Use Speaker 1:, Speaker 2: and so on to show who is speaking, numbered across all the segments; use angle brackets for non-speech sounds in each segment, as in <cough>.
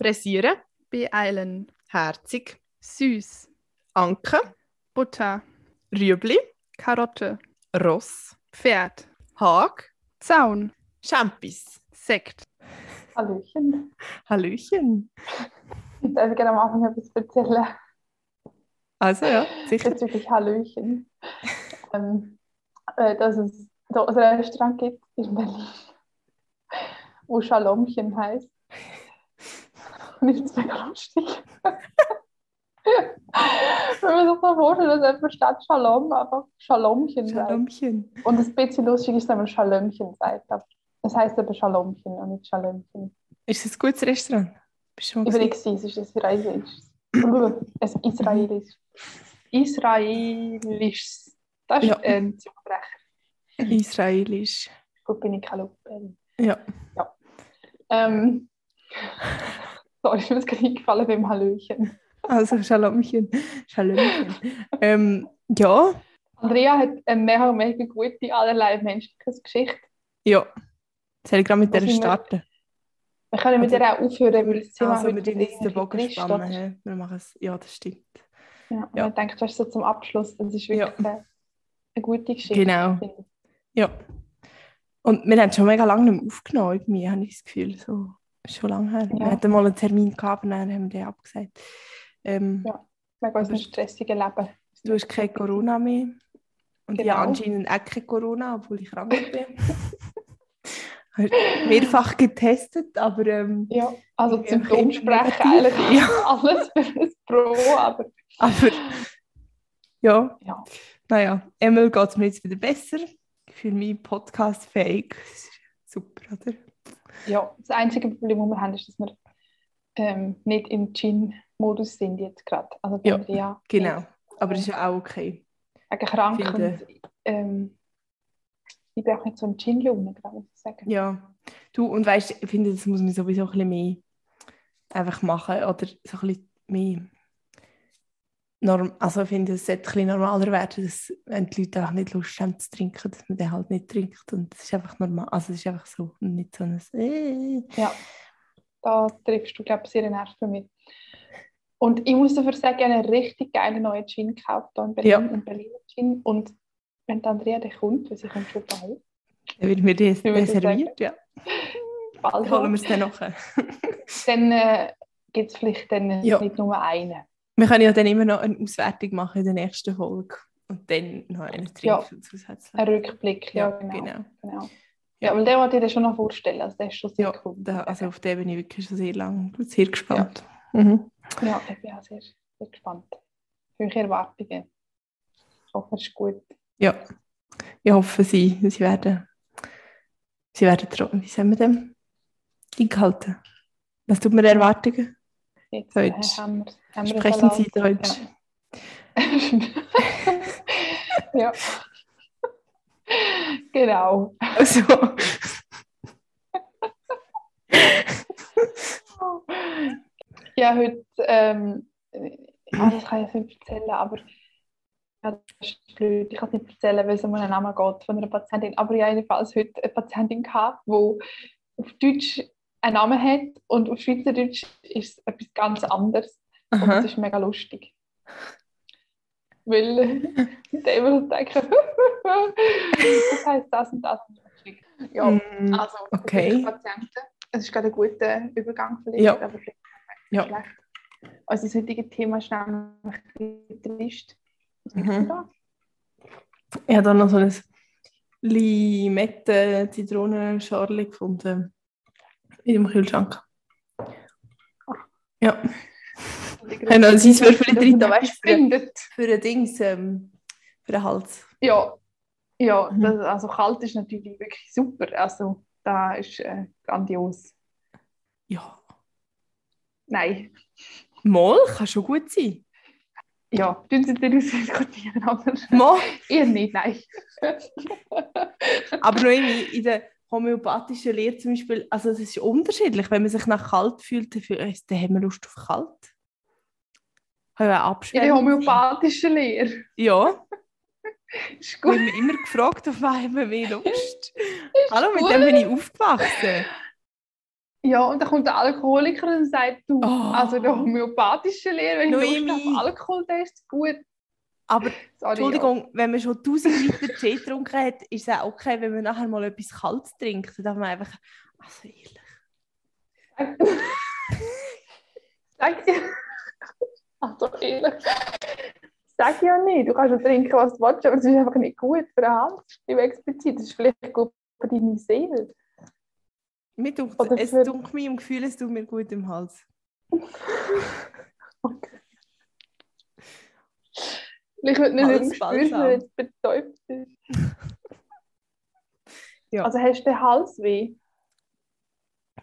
Speaker 1: Pressieren,
Speaker 2: beeilen,
Speaker 1: herzig,
Speaker 2: süß,
Speaker 1: Anke,
Speaker 2: Butter,
Speaker 1: Rüebli,
Speaker 2: Karotte,
Speaker 1: Ross,
Speaker 2: Pferd,
Speaker 1: Hag,
Speaker 2: Zaun,
Speaker 1: Champis.
Speaker 2: Sekt.
Speaker 3: Hallöchen.
Speaker 1: Hallöchen.
Speaker 3: Ich darf gerne am Anfang etwas erzählen.
Speaker 1: Also ja, sicher.
Speaker 3: Bezüglich Hallöchen. ähm, äh, dass es da ein Restaurant gibt in Berlin, wo Schalomchen heißt. Es mega lustig. Wenn man sich so vorstellt, dass einfach statt Shalom einfach Schalomchen sagt.
Speaker 1: Schalomchen.
Speaker 3: Und ein bisschen lustig ist, wenn man Schalömchen sagt. Es heißt aber Schalomchen und nicht Schalömchen.
Speaker 1: Ist es ein gutes Restaurant? Bist du
Speaker 3: Ich nicht es ist israelisch. <clears throat> Es ist israelisch. Israelisch. Das ist
Speaker 1: Ja.
Speaker 3: ein Zungenbrecher.
Speaker 1: Israelisch.
Speaker 3: Gut, bin ich keine Lupe.
Speaker 1: Ja.
Speaker 3: Ähm, sorry, ist mir das gerade eingefallen beim Hallöchen.
Speaker 1: Also Schalomchen. Schalomchen. ähm, ja,
Speaker 3: Andrea hat eine mega, mega gute allerlei menschliches Geschichte.
Speaker 1: ja. Soll ich gerade mit der
Speaker 3: wir?
Speaker 1: starten?
Speaker 3: Wir können mit
Speaker 1: Also-
Speaker 3: der auch aufhören, weil das Thema
Speaker 1: Also
Speaker 3: heute
Speaker 1: den jetzt den
Speaker 3: irgendwie
Speaker 1: Bogen spannen.
Speaker 3: ist.
Speaker 1: Wir machen es. Ja, das stimmt.
Speaker 3: Ja,
Speaker 1: Ja.
Speaker 3: Man denkt, das ist so zum Abschluss. Das ist wirklich eine, eine gute Geschichte.
Speaker 1: Genau.
Speaker 3: ich.
Speaker 1: Ja. Und wir haben schon mega lange nicht mehr aufgenommen, irgendwie, habe ich das Gefühl. So, ist schon lange her. Wir
Speaker 3: Ja.
Speaker 1: hatten mal einen Termin gehabt, und dann haben wir den abgesagt. Ähm,
Speaker 3: Ja. Wegen unserem stressigen Leben.
Speaker 1: Du hast kein Corona mehr. Und ich
Speaker 3: Genau.
Speaker 1: habe anscheinend auch kein Corona, obwohl ich krank bin. <laughs> Mehrfach getestet, aber ähm,
Speaker 3: Ja, also zum sprechen
Speaker 1: negativ.
Speaker 3: eigentlich <laughs>
Speaker 1: Ja. <laughs>
Speaker 3: alles für ein Pro, aber
Speaker 1: Aber ja,
Speaker 3: ja.
Speaker 1: naja, Emil geht es mir jetzt wieder besser. Ich fühle mich podcastfähig. Super, oder?
Speaker 3: Ja. Das einzige Problem, das wir haben, ist, dass wir ähm, nicht im Gin-Modus sind jetzt gerade. Also
Speaker 1: Ja,
Speaker 3: Andrea
Speaker 1: Genau.
Speaker 3: nicht.
Speaker 1: Aber das ist ja auch okay.
Speaker 3: Wegen krank
Speaker 1: Finde-
Speaker 3: und ähm, ich bin auch nicht so ein Gin-Laune, ich, muss ich sagen.
Speaker 1: Ja. Du, und weißt ich finde, das muss man sowieso ein bisschen mehr einfach machen. Oder so ein bisschen mehr. Norm also ich finde, es sollte ein bisschen normaler werden, dass wenn die Leute auch nicht Lust haben zu trinken, dass man den halt nicht trinkt. Und das ist einfach normal. Also es ist einfach so. Und nicht so ein äh.
Speaker 3: Ja, da triffst du, glaube ich, sehr einen Nerv für mich. Und ich muss dafür sagen, ich habe einen richtig geilen neuen Gin gekauft hier in Berlin,
Speaker 1: Ja.
Speaker 3: einen Berliner Gin. Und wenn Andrea dann kommt, weil sie kommt schon bald,
Speaker 1: Dann wird mir das reserviert, ja.
Speaker 3: bald
Speaker 1: Dann holen wir es dann nachher.
Speaker 3: dann äh, gibt es vielleicht dann
Speaker 1: Ja.
Speaker 3: nicht nur einen.
Speaker 1: Wir können ja dann immer noch eine Auswertung machen in der nächsten Folge. Und dann noch einen
Speaker 3: Ja.
Speaker 1: trinken zusätzlich.
Speaker 3: Ein Rückblick, ja,
Speaker 1: Ja,
Speaker 3: genau.
Speaker 1: genau.
Speaker 3: genau. Ja, weil den wollte ich dir schon noch vorstellen, also der ist schon sehr
Speaker 1: Ja,
Speaker 3: cool.
Speaker 1: da, also auf den bin ich wirklich schon sehr lange sehr gespannt. Mhm.
Speaker 3: ja, ich bin auch sehr, sehr gespannt. Höhere Erwartungen. Ich hoffe, es ist gut.
Speaker 1: Ja, ich hoffe, sie, sie werden, sie werden, wie sagen wir dem, eingehalten. Was tut mir Erwartungen?
Speaker 3: Jetzt
Speaker 1: Deutsch.
Speaker 3: Äh, haben wir, haben wir
Speaker 1: Sprechen Sie Deutsch? <laughs>
Speaker 3: ja. genau.
Speaker 1: Also,
Speaker 3: Ja, heute, ähm, ah, das kann ich jetzt nicht erzählen, aber ja, das ist blöd. Ich kann es nicht erzählen, weil es um einen Namen geht von einer Patientin. Aber ich habe jedenfalls heute eine Patientin gehabt, die auf Deutsch einen Namen hat und auf Schweizerdeutsch ist es etwas ganz anderes. Und
Speaker 1: aha.
Speaker 3: das ist mega lustig. Weil <laughs> ich dann immer so denke, <laughs> das heisst das und das. Ja,
Speaker 1: Mm,
Speaker 3: also
Speaker 1: okay.
Speaker 3: Patienten. Es ist gerade ein guter Übergang vielleicht,
Speaker 1: Ja.
Speaker 3: aber vielleicht
Speaker 1: Ja.
Speaker 3: schlecht. Also das heutige Thema ist nämlich ein bisschen trist. Was
Speaker 1: Mhm. Ich habe da noch so ein Limette-Zitronenschorle gefunden. In dem Kühlschrank. Ja, ich habe noch ein Eiswürfel drin, da weißt du, für,
Speaker 3: findet.
Speaker 1: für ein Dings, ähm, für den Hals.
Speaker 3: Ja, ja
Speaker 1: Mhm.
Speaker 3: das, also kalt ist natürlich wirklich super. Also da ist äh, grandios.
Speaker 1: Ja.
Speaker 3: Nein,
Speaker 1: Mal kann schon gut sein.
Speaker 3: ja, tun Sie den ausdiskutieren, aber
Speaker 1: Mal.
Speaker 3: ihr nicht, nein.
Speaker 1: Aber noch irgendwie in der homöopathischen Lehre zum Beispiel, also es ist unterschiedlich. Wenn man sich nach kalt fühlt, dann äh, haben wir Lust auf kalt.
Speaker 3: Der
Speaker 1: abschwellen.
Speaker 3: homöopathischen Lehre.
Speaker 1: Ja, <laughs>
Speaker 3: Ist
Speaker 1: ich
Speaker 3: gut.
Speaker 1: habe mich immer gefragt, auf was haben wir mehr Lust. <laughs> Hallo, mit
Speaker 3: gut.
Speaker 1: dem bin ich aufgewachsen.
Speaker 3: Ja, und dann kommt der Alkoholiker und sagt, du,
Speaker 1: Oh.
Speaker 3: also der homöopathische Lehre, wenn du Lust
Speaker 1: Noemi.
Speaker 3: auf Alkohol hast, ist gut.
Speaker 1: Aber <laughs>
Speaker 3: Sorry,
Speaker 1: Entschuldigung, wenn man schon tausend Liter Tee getrunken hat, ist es auch okay, wenn man nachher mal etwas Kaltes trinkt. Dann darf man einfach, also ehrlich.
Speaker 3: Ja. Sag dir. Also ehrlich. Sag ja nicht. Du kannst ja trinken, was du willst, aber es ist einfach nicht gut für den Hals. Ich explizit. Es ist vielleicht gut für deine Seele.
Speaker 1: Mir dunkt,
Speaker 3: Oder
Speaker 1: es
Speaker 3: für-
Speaker 1: dunkelt mir im Gefühl, es tut mir gut im Hals. <laughs>
Speaker 3: Okay. Vielleicht wird nicht im Gespür, wenn jetzt betäubt ist.
Speaker 1: Ja.
Speaker 3: Also hast du den Hals weh?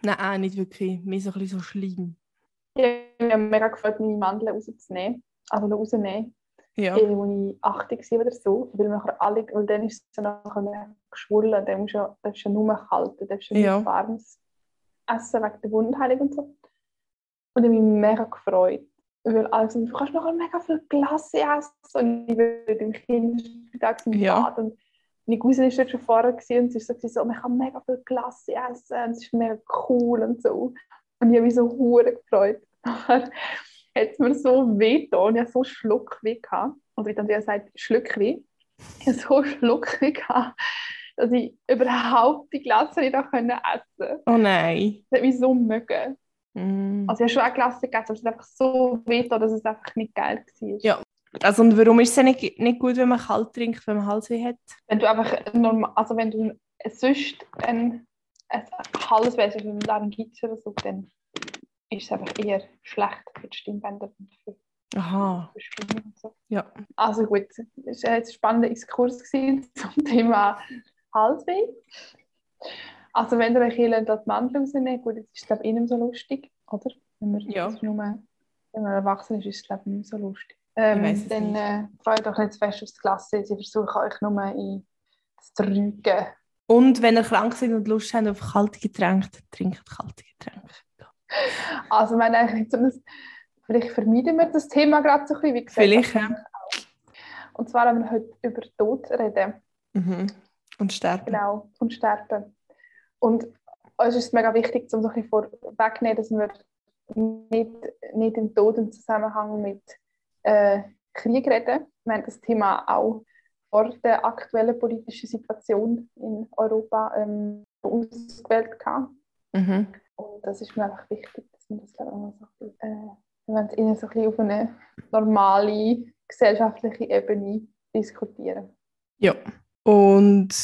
Speaker 1: Nein, auch nicht wirklich. Mir so ein bisschen so schlimm.
Speaker 3: Ich habe mich mega gefreut, meine Mandeln rauszunehmen. Also rauszunehmen.
Speaker 1: Ja.
Speaker 3: eh, als ich 80 war oder so, weil, nachher alle, weil dann ist es nachher mehr geschwollen, dann musst du darfst du nur kalt, darfst du
Speaker 1: Ja.
Speaker 3: nicht warmes essen wegen der Wundheilung und so. Und ich habe mich mega gefreut, weil alle so, du kannst nachher mega viel Glasse essen und ich war im Kinderspital im
Speaker 1: Ja.
Speaker 3: Bad und meine Cousine war schon vorher gewesen und sie so, so, man kann mega viel Glasse essen und es ist mega cool und so. Und ich habe mich so hure gefreut. Nachher hat es mir so weh getan. Ich hatte so Schluckweh. Gehabt. Und wie dann der sagt, Schluckweh. Ich hatte so Schluckweh, gehabt, dass ich überhaupt die Glasse nicht essen konnte.
Speaker 1: Oh nein.
Speaker 3: Das hat mich so mögen.
Speaker 1: Mm.
Speaker 3: Also ich habe schon auch Glasse gegessen, aber es hat einfach so weh dass es einfach nicht geil war.
Speaker 1: Ja. Also und warum ist es nicht, nicht gut, wenn man kalt trinkt, wenn man Halsweh hat?
Speaker 3: Wenn du einfach normal, also wenn du sonst ein, ein Halsweh hast, also wenn du Laryngitis oder so, dann ist es einfach eher schlecht für die Stimmbänder und für
Speaker 1: Aha.
Speaker 3: so.
Speaker 1: Ja.
Speaker 3: Also gut, es war jetzt ein spannender Exkurs <laughs> zum Thema Halsweh. Also wenn ihr euch hier die Mandeln rausnehmen gut, jetzt ist es glaube ich eh nicht mehr so lustig, oder? Wenn man,
Speaker 1: Ja.
Speaker 3: nur, wenn man erwachsen ist, ist es glaube ich nicht mehr so lustig. Ähm, dann äh, freut euch nicht zu fest aufs Klasse, sie versuchen euch nur in das Trügen.
Speaker 1: Und wenn ihr krank seid und Lust habt auf kalte Getränke, trinkt kalte Getränke. <laughs>
Speaker 3: Also haben eigentlich nicht so ein, vielleicht vermeiden wir das Thema gerade so ein bisschen, wie gesagt.
Speaker 1: Vielleicht, ja.
Speaker 3: Und zwar wollen wir heute über Tod reden.
Speaker 1: Mhm. Und sterben.
Speaker 3: Genau, und sterben. Und uns ist es mega wichtig, um so ein bisschen vorwegzunehmen, dass wir nicht, nicht im Tod im Zusammenhang mit äh, Krieg reden. Wir haben das Thema auch vor der aktuellen politischen Situation in Europa ähm, ausgewählt. Gehabt.
Speaker 1: Mhm.
Speaker 3: Und das ist mir einfach wichtig, dass wir das glaube ich, auch so ein bisschen, äh, wollen es ihnen so ein bisschen auf eine normale gesellschaftliche Ebene diskutieren.
Speaker 1: Ja. Und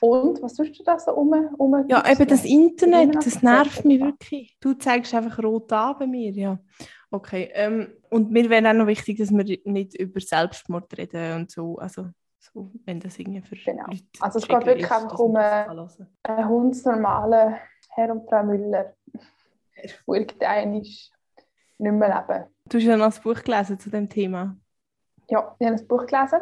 Speaker 3: Und was tust du da so um? um
Speaker 1: ja, eben das Internet, das nervt mich wirklich. Du zeigst einfach rot an bei mir, ja. Okay. Ähm, und mir wäre auch noch wichtig, dass wir nicht über Selbstmord reden und so. Also, so, wenn das irgendwie für
Speaker 3: Genau.
Speaker 1: Leute
Speaker 3: Also es geht wirklich
Speaker 1: ist,
Speaker 3: einfach um,
Speaker 1: das
Speaker 3: äh,
Speaker 1: kann hören.
Speaker 3: Ein hundsnormaler Herr und Frau Müller, <laughs> wo irgendein ist, nicht mehr leben.
Speaker 1: Du hast ja noch ein Buch gelesen zu dem Thema.
Speaker 3: Ja, ich habe ein Buch gelesen.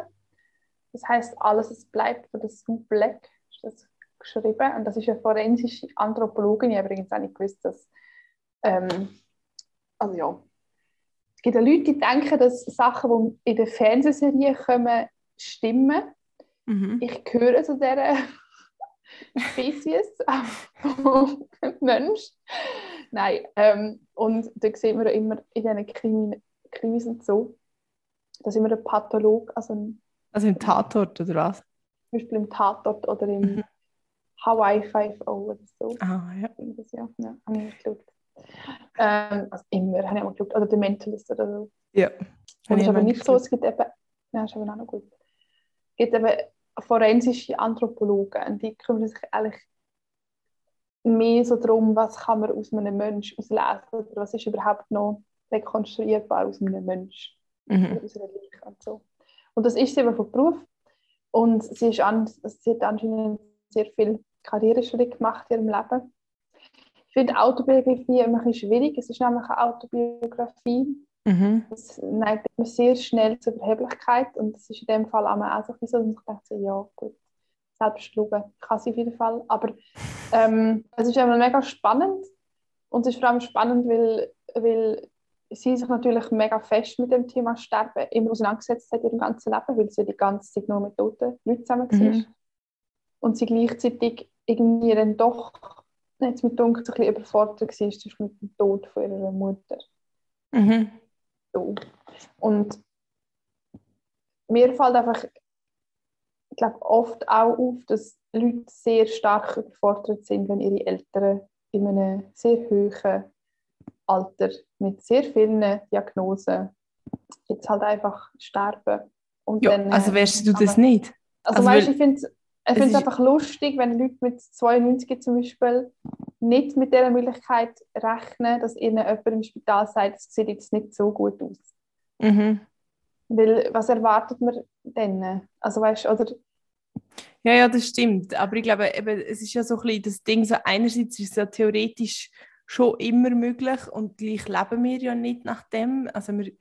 Speaker 3: Das heißt Alles, es bleibt von der Sue Black. Ist das geschrieben. Und das ist eine forensische Anthropologin. Ich habe übrigens auch nicht gewusst, dass. Ähm, also ja. Es gibt ja Leute, die denken, dass Sachen, die in den Fernsehserien kommen, stimmen.
Speaker 1: Mhm.
Speaker 3: Ich gehöre zu dieser <laughs> Spezies Mensch. Nein, ähm, und da man ja immer in diesen Krimi Krimis und so, dass immer ein Patholog, also ein,
Speaker 1: Also im Tatort, oder was?
Speaker 3: zum Beispiel im Tatort oder im
Speaker 1: Mhm.
Speaker 3: Hawaii 5 oder so.
Speaker 1: Ah, ja.
Speaker 3: Das, ja, ja, habe ich nicht geschaut. Ähm, also immer, habe ich mal geschaut. Oder The Mentalist oder so.
Speaker 1: Ja.
Speaker 3: Und es ist aber nicht so, es gibt eben, ja, ist aber auch noch gut. Es gibt eben forensische Anthropologen und die kümmern sich eigentlich mehr so darum, was kann man aus einem Menschen auslesen oder was ist überhaupt noch rekonstruierbar aus einem Menschen
Speaker 1: Mhm.
Speaker 3: aus einer Leiche und so. Und das ist sie eben von Beruf und sie, ist an, sie hat anscheinend sehr viel Karriereschritt gemacht in ihrem Leben. Ich finde Autobiografie immer ein bisschen schwierig. Es ist nämlich eine Autobiografie,
Speaker 1: Mhm.
Speaker 3: das neigt immer sehr schnell zur Überheblichkeit und das ist in dem Fall auch so, dass ich dachte, ja gut, Selbstloben kann sie auf jeden Fall, aber ähm, es ist einfach mega spannend und es ist vor allem spannend, weil, weil sie sich natürlich mega fest mit dem Thema Sterben immer auseinandergesetzt hat in ihrem ganzen Leben, weil sie die ganze Zeit nur mit toten Leuten zusammen war.
Speaker 1: Mhm.
Speaker 3: Und sie gleichzeitig irgendwie dann doch jetzt mit Dunkel so ein bisschen überfordert war, ist mit dem Tod von ihrer Mutter.
Speaker 1: Mhm.
Speaker 3: So. Und mir fällt einfach, ich glaube, oft auch auf, dass Leute sehr stark überfordert sind, wenn ihre Eltern in einem sehr hohen Alter mit sehr vielen Diagnosen jetzt halt einfach sterben. Und
Speaker 1: Ja,
Speaker 3: dann,
Speaker 1: also
Speaker 3: äh,
Speaker 1: wärst du das
Speaker 3: aber-
Speaker 1: nicht?
Speaker 3: Also,
Speaker 1: Also,
Speaker 3: weißt, ich finde ich
Speaker 1: es
Speaker 3: finde es einfach lustig, wenn Leute mit 92 zum Beispiel nicht mit der Möglichkeit rechnen, dass ihnen jemand im Spital sagt, es sieht jetzt nicht so gut aus.
Speaker 1: Mhm.
Speaker 3: Weil, was erwartet man denn? Also weißt oder
Speaker 1: Ja, ja, das stimmt. Aber ich glaube, eben, es ist ja so ein bisschen das Ding, so einerseits ist es ja theoretisch schon immer möglich und gleich leben wir ja nicht nach dem. Also wir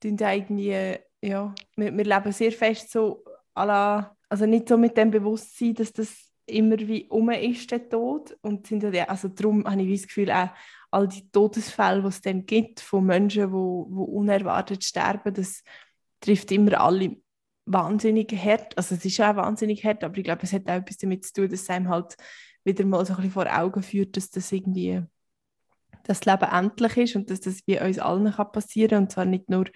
Speaker 1: tun ja irgendwie, ja, wir, wir leben sehr fest so la, also nicht so mit dem Bewusstsein, dass das immer wie um ist, der Tod. Und sind ja, also darum habe ich das Gefühl, auch all die Todesfälle, die es dann gibt, von Menschen, die wo unerwartet sterben, das trifft immer alle wahnsinnig hart. Also es ist auch wahnsinnig hart, aber ich glaube, es hat auch etwas damit zu tun, dass es einem halt wieder mal so ein bisschen vor Augen führt, dass das irgendwie das Leben endlich ist und dass das wie uns allen kann passieren und zwar nicht nur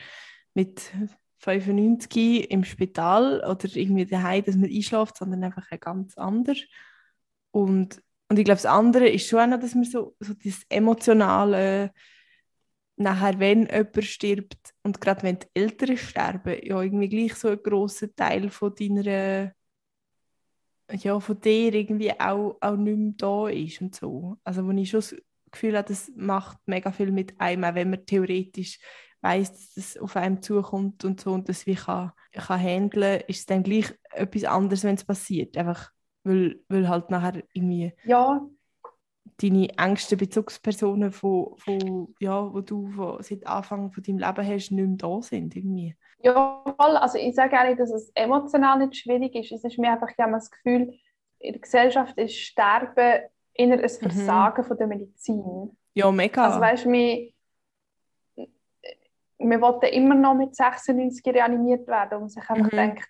Speaker 1: mit 95 im Spital oder irgendwie daheim, dass man einschläft, sondern einfach ein ganz anders. Und, und ich glaube, das andere ist schon auch noch, dass man so, so das emotionale nachher, wenn jemand stirbt und gerade wenn die Eltern sterben, ja irgendwie gleich so ein grosser Teil von deiner ja, von dir irgendwie auch, auch nicht mehr da ist und so. Also wo ich schon Gefühl habe, das macht mega viel mit einem, auch wenn man theoretisch weiß, dass das auf einem zukommt und so und das wie kann, kann handeln, ist es dann gleich etwas anderes, wenn es passiert. Einfach weil, weil halt nachher irgendwie
Speaker 3: ja,
Speaker 1: deine engsten Bezugspersonen, von, von, ja, wo du von, seit Anfang von deinem Leben hast, nicht mehr da sind. Irgendwie.
Speaker 3: ja, voll. Also ich sage nicht, dass es emotional nicht schwierig ist. Es ist mir einfach ich habe das Gefühl, in der Gesellschaft ist Sterben eher ein Versagen von der Medizin.
Speaker 1: Ja, mega.
Speaker 3: Also weißt du, wir, wir wollten immer noch mit 96 reanimiert werden und man sich einfach
Speaker 1: Mhm.
Speaker 3: denkt,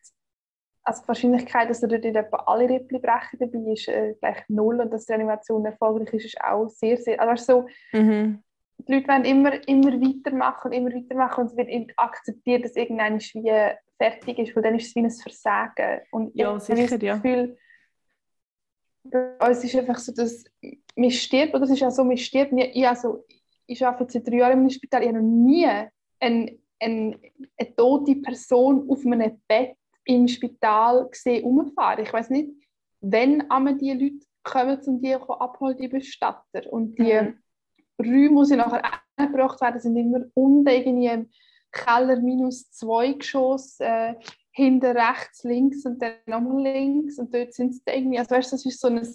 Speaker 3: also die Wahrscheinlichkeit, dass dort etwa alle Rippli brechen dabei ist äh, gleich null und dass die Reanimation erfolgreich ist, ist auch sehr, sehr, also weißt du, so,
Speaker 1: mhm.
Speaker 3: die Leute wollen immer, immer weitermachen und immer weitermachen und es wird akzeptiert, dass irgendein wie fertig ist, weil dann ist es wie ein Versagen. Und
Speaker 1: Ja, sicher,
Speaker 3: das
Speaker 1: ja.
Speaker 3: Bei uns ist einfach so, dass man stirbt, oder es ist ja so, man stirbt nie, ich, also, ich arbeite seit drei Jahren im Spital, ich habe noch nie eine, eine, eine tote Person auf einem Bett im Spital gesehen rumfahren. Ich weiß nicht, wenn einmal die Leute kommen, um die abholen, die Bestatter. Und die
Speaker 1: Mhm.
Speaker 3: Räume, die sie nachher angebracht werden, sind immer unten irgendwie im Keller minus zwei Geschoss, äh, hinten rechts, links und dann nochmal links und dort sind sie dann irgendwie, also weißt du, das ist so ein,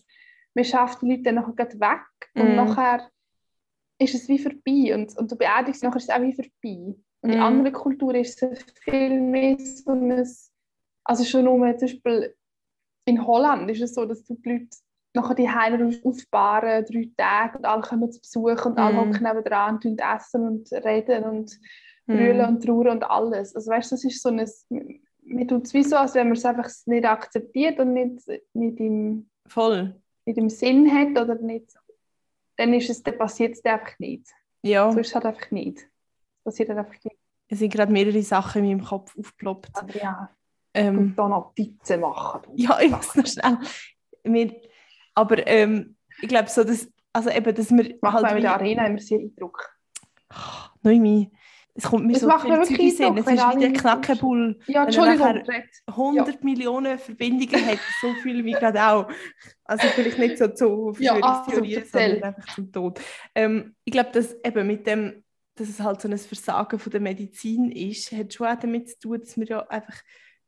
Speaker 3: man schafft die Leute dann nachher gleich weg und
Speaker 1: Mhm.
Speaker 3: nachher ist es wie vorbei und, und du beerdigst nachher ist es auch wie vorbei. Und in
Speaker 1: Mhm.
Speaker 3: anderen Kulturen ist es viel mehr so ein, also schon nur zum Beispiel in Holland ist es so, dass du die Leute nachher die Heime aufbauen, drei Tage und alle kommen zu Besuch und alle
Speaker 1: Mhm.
Speaker 3: hocken nebenan und essen und reden und brüllen
Speaker 1: Mhm.
Speaker 3: und trauern und alles. Also weißt du, das ist so ein, mir tut es wie so, als wenn man es einfach nicht akzeptiert und nicht, nicht, im,
Speaker 1: Voll.
Speaker 3: nicht im Sinn hat oder nicht, dann, ist es, dann passiert es einfach nicht.
Speaker 1: Ja,
Speaker 3: So ist es halt einfach nicht. Es passiert halt einfach nicht.
Speaker 1: es sind gerade mehrere Sachen in meinem Kopf aufgeploppt.
Speaker 3: Aber ja,
Speaker 1: Ähm,
Speaker 3: und da Notizen machen. du. <laughs>
Speaker 1: Ja, ich muss noch schnell. Wir, aber ähm, ich glaube so, dass, also eben, dass wir
Speaker 3: Macht
Speaker 1: halt
Speaker 3: mir in der Arena immer sehr Eindruck.
Speaker 1: Noemi, es kommt mir
Speaker 3: Es
Speaker 1: so
Speaker 3: macht mir
Speaker 1: viel
Speaker 3: wirklich
Speaker 1: Sinn. Es ist wie der Knackenbull,
Speaker 3: Ja, Entschuldigung,
Speaker 1: nachher-
Speaker 3: Red.
Speaker 1: 100 Millionen Verbindungen hat, so ich mich gerade auch. Also vielleicht nicht so zu
Speaker 3: Ja,
Speaker 1: Verschwörungstheorien,
Speaker 3: also,
Speaker 1: sondern einfach zum Tod. Ähm, ich glaube, dass eben mit dem, dass es halt so ein Versagen von der Medizin ist, hat schon auch damit zu tun, dass man ja einfach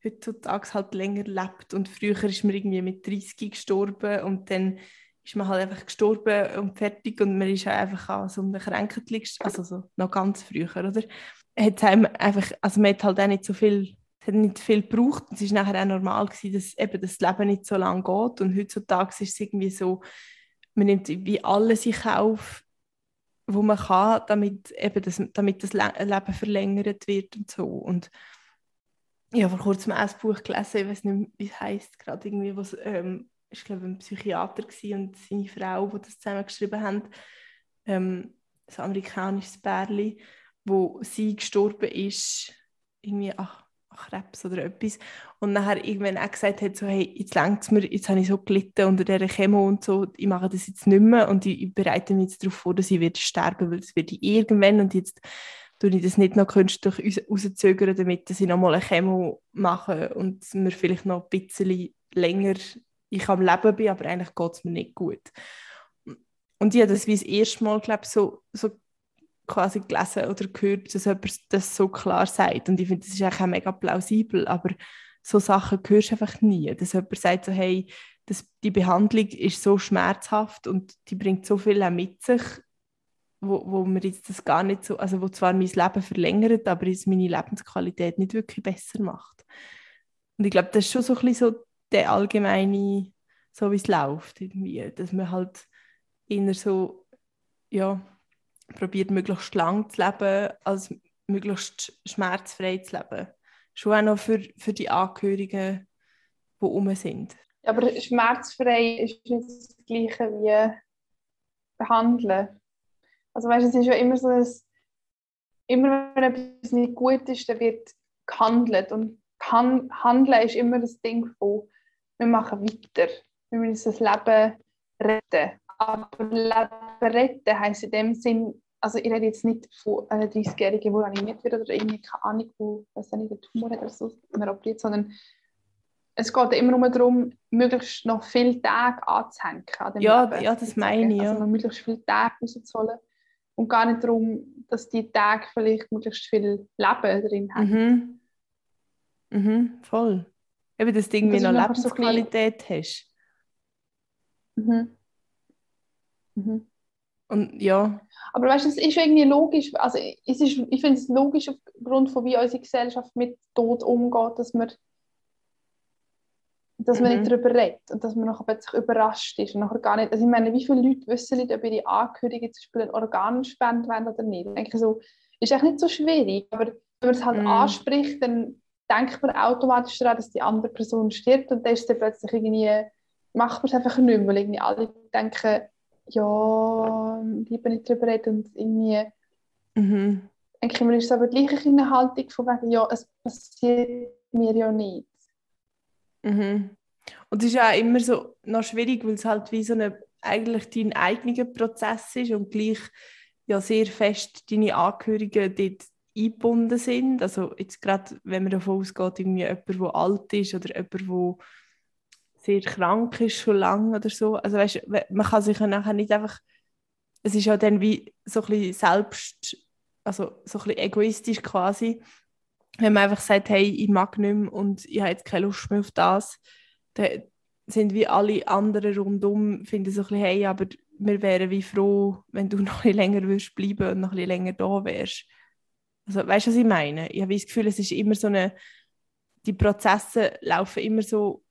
Speaker 1: heutzutage halt länger lebt und früher ist man irgendwie mit 30 gestorben und dann ist man halt einfach gestorben und fertig und man ist einfach an so einem Krankheit, also so noch ganz früher, oder? Hat einfach, also man hat halt auch nicht so viel hat nicht viel gebraucht. Es war nachher auch normal, gewesen, dass eben das Leben nicht so lange geht. Und heutzutage ist es irgendwie so, man nimmt wie alles in Kauf, wo man kann, damit, eben das, damit das Le Leben verlängert wird und so. Und ich habe vor kurzem ein Buch gelesen, ich weiß nicht, wie es heisst, gerade irgendwie, was ähm, ist glaube ein Psychiater und seine Frau, die das zusammengeschrieben haben, ähm, ein amerikanisches Bärli, wo sie gestorben ist, irgendwie ach, Krebs oder etwas. Und nachher irgendwann auch gesagt hat, so, hey, jetzt längt es mir, jetzt habe ich so gelitten unter dieser Chemo und so, ich mache das jetzt nicht mehr und ich, ich bereite mich jetzt darauf vor, dass ich werde sterben, weil das wird ich irgendwann und jetzt tue ich das nicht noch künstlich rauszögern, damit dass ich noch mal eine Chemo mache und mir vielleicht noch ein bisschen länger ich am Leben bin, aber eigentlich geht es mir nicht gut. Und ich habe das wie das erste Mal, glaube so, so quasi gelesen oder gehört, dass jemand das so klar sagt. Und ich finde, das ist auch mega plausibel, aber so Sachen hörst du einfach nie. Dass jemand sagt so, hey, das, die Behandlung ist so schmerzhaft und die bringt so viel mit sich, wo, wo mir jetzt das gar nicht so, also wo zwar mein Leben verlängert, aber es meine Lebensqualität nicht wirklich besser macht. Und ich glaube, das ist schon so ein bisschen so der allgemeine, so wie es läuft irgendwie, dass man halt eher so, ja, probiert, möglichst lang zu leben, als möglichst schmerzfrei zu leben. Schon auch noch für, für die Angehörigen, die um sind.
Speaker 3: Aber schmerzfrei ist nicht das Gleiche wie behandeln. Also weißt, es ist ja immer so, dass immer wenn etwas nicht gut ist, dann wird gehandelt. Und Handeln ist immer das Ding von, wir machen weiter. Wir müssen das Leben retten. Aber Leben retten heisst in dem Sinn, also ich rede jetzt nicht von einer 30-Jährigen, die animiert wird oder irgendwie, keine Ahnung, wo weiß nicht, der Tumor hat oder so, man operiert, sondern es geht immer nur darum, möglichst noch viele Tage anzuhängen an
Speaker 1: ja,
Speaker 3: Leben.
Speaker 1: Ja, das meine ich. Ja.
Speaker 3: Also noch möglichst viele Tage rauszuholen und gar nicht darum, dass die Tage vielleicht möglichst viel Leben drin haben.
Speaker 1: Mhm. Mhm, voll. Eben das Ding, wie du noch Lebensqualität so hast.
Speaker 3: Mhm. Mhm.
Speaker 1: Und ja.
Speaker 3: Aber weißt du, es ist irgendwie logisch, also es ist, ich finde es logisch aufgrund von wie unsere Gesellschaft mit Tod umgeht, dass man, dass man nicht mhm. darüber redet und dass man nachher plötzlich überrascht ist und nachher gar nicht, also ich meine, wie viele Leute wissen nicht, ob ihre Angehörigen zum Beispiel ein Organ spenden wollen oder nicht. Ich denke so, ist echt nicht so schwierig, aber wenn man es halt mhm. anspricht, dann denkt man automatisch daran, dass die andere Person stirbt und dann ist dann plötzlich irgendwie, macht man es einfach nicht mehr, weil irgendwie alle denken, ja, lieber nicht darüber reden und irgendwie
Speaker 1: mhm.
Speaker 3: denke ich mir, ist es aber gleich eine Haltung von wegen, ja, es passiert mir ja nicht.
Speaker 1: Mhm. Und es ist ja immer so noch schwierig, weil es halt wie so eine, eigentlich dein eigener Prozess ist und gleich ja sehr fest deine Angehörigen dort eingebunden sind. Also jetzt gerade, wenn man davon ausgeht, irgendwie jemand, der alt ist oder jemand, der sehr krank ist schon lange oder so. Also weißt, man kann sich ja nachher nicht einfach, es ist ja dann wie so ein bisschen selbst, also so ein bisschen egoistisch quasi, wenn man einfach sagt, hey, ich mag nicht mehr und ich habe jetzt keine Lust mehr auf das, dann sind wie alle anderen rundum, finden so ein bisschen, hey, aber wir wären wie froh, wenn du <laughs> noch ein bisschen länger würdest bleiben und noch ein bisschen länger da wärst. Also weißt du, was ich meine? Ich habe das Gefühl, es ist immer so eine, die Prozesse laufen immer so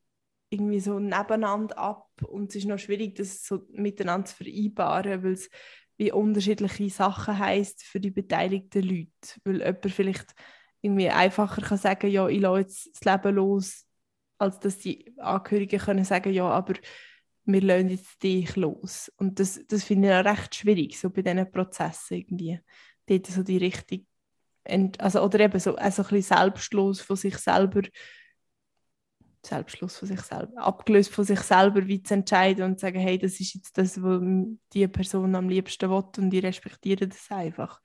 Speaker 1: irgendwie so nebeneinander ab und es ist noch schwierig, das so miteinander zu vereinbaren, weil es wie unterschiedliche Sachen heißt für die beteiligten Leute, weil jemand vielleicht irgendwie einfacher kann sagen, ja, ich lasse jetzt das Leben los, als dass die Angehörigen können sagen, ja, aber wir lassen jetzt dich los. Und das, das finde ich auch recht schwierig, so bei diesen Prozessen irgendwie. Dort so die Richtung, also, oder eben so also ein bisschen selbstlos von sich selber Selbstschluss von sich selber, abgelöst von sich selber, wie zu entscheiden und zu sagen, hey, das ist jetzt das, was die Person am liebsten will und ich respektiere das einfach.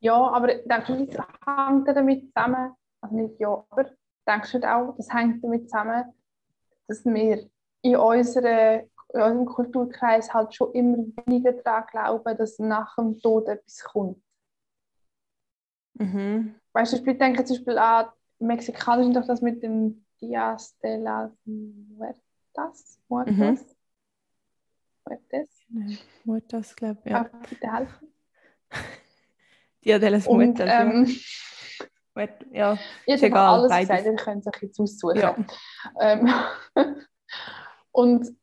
Speaker 3: Ja, aber denkst du, das hängt damit zusammen, also nicht ja, aber denkst du auch, das hängt damit zusammen, dass wir in, unserer, in unserem Kulturkreis halt schon immer weniger daran glauben, dass nach dem Tod etwas kommt.
Speaker 1: Mhm.
Speaker 3: Weißt du, ich denke zum Beispiel an Mexikaner doch das mit dem Dias <laughs> de las Muertas. Muertas. Mhm. Muertes.
Speaker 1: Muertas, glaube ich. Ja.
Speaker 3: Kann bitte helfen?
Speaker 1: Dia de las Muertas.
Speaker 3: Ähm,
Speaker 1: ja. ja,
Speaker 3: ich habe alles beides. gesagt, ihr könnt euch jetzt aussuchen. Ja. Ähm, <laughs> und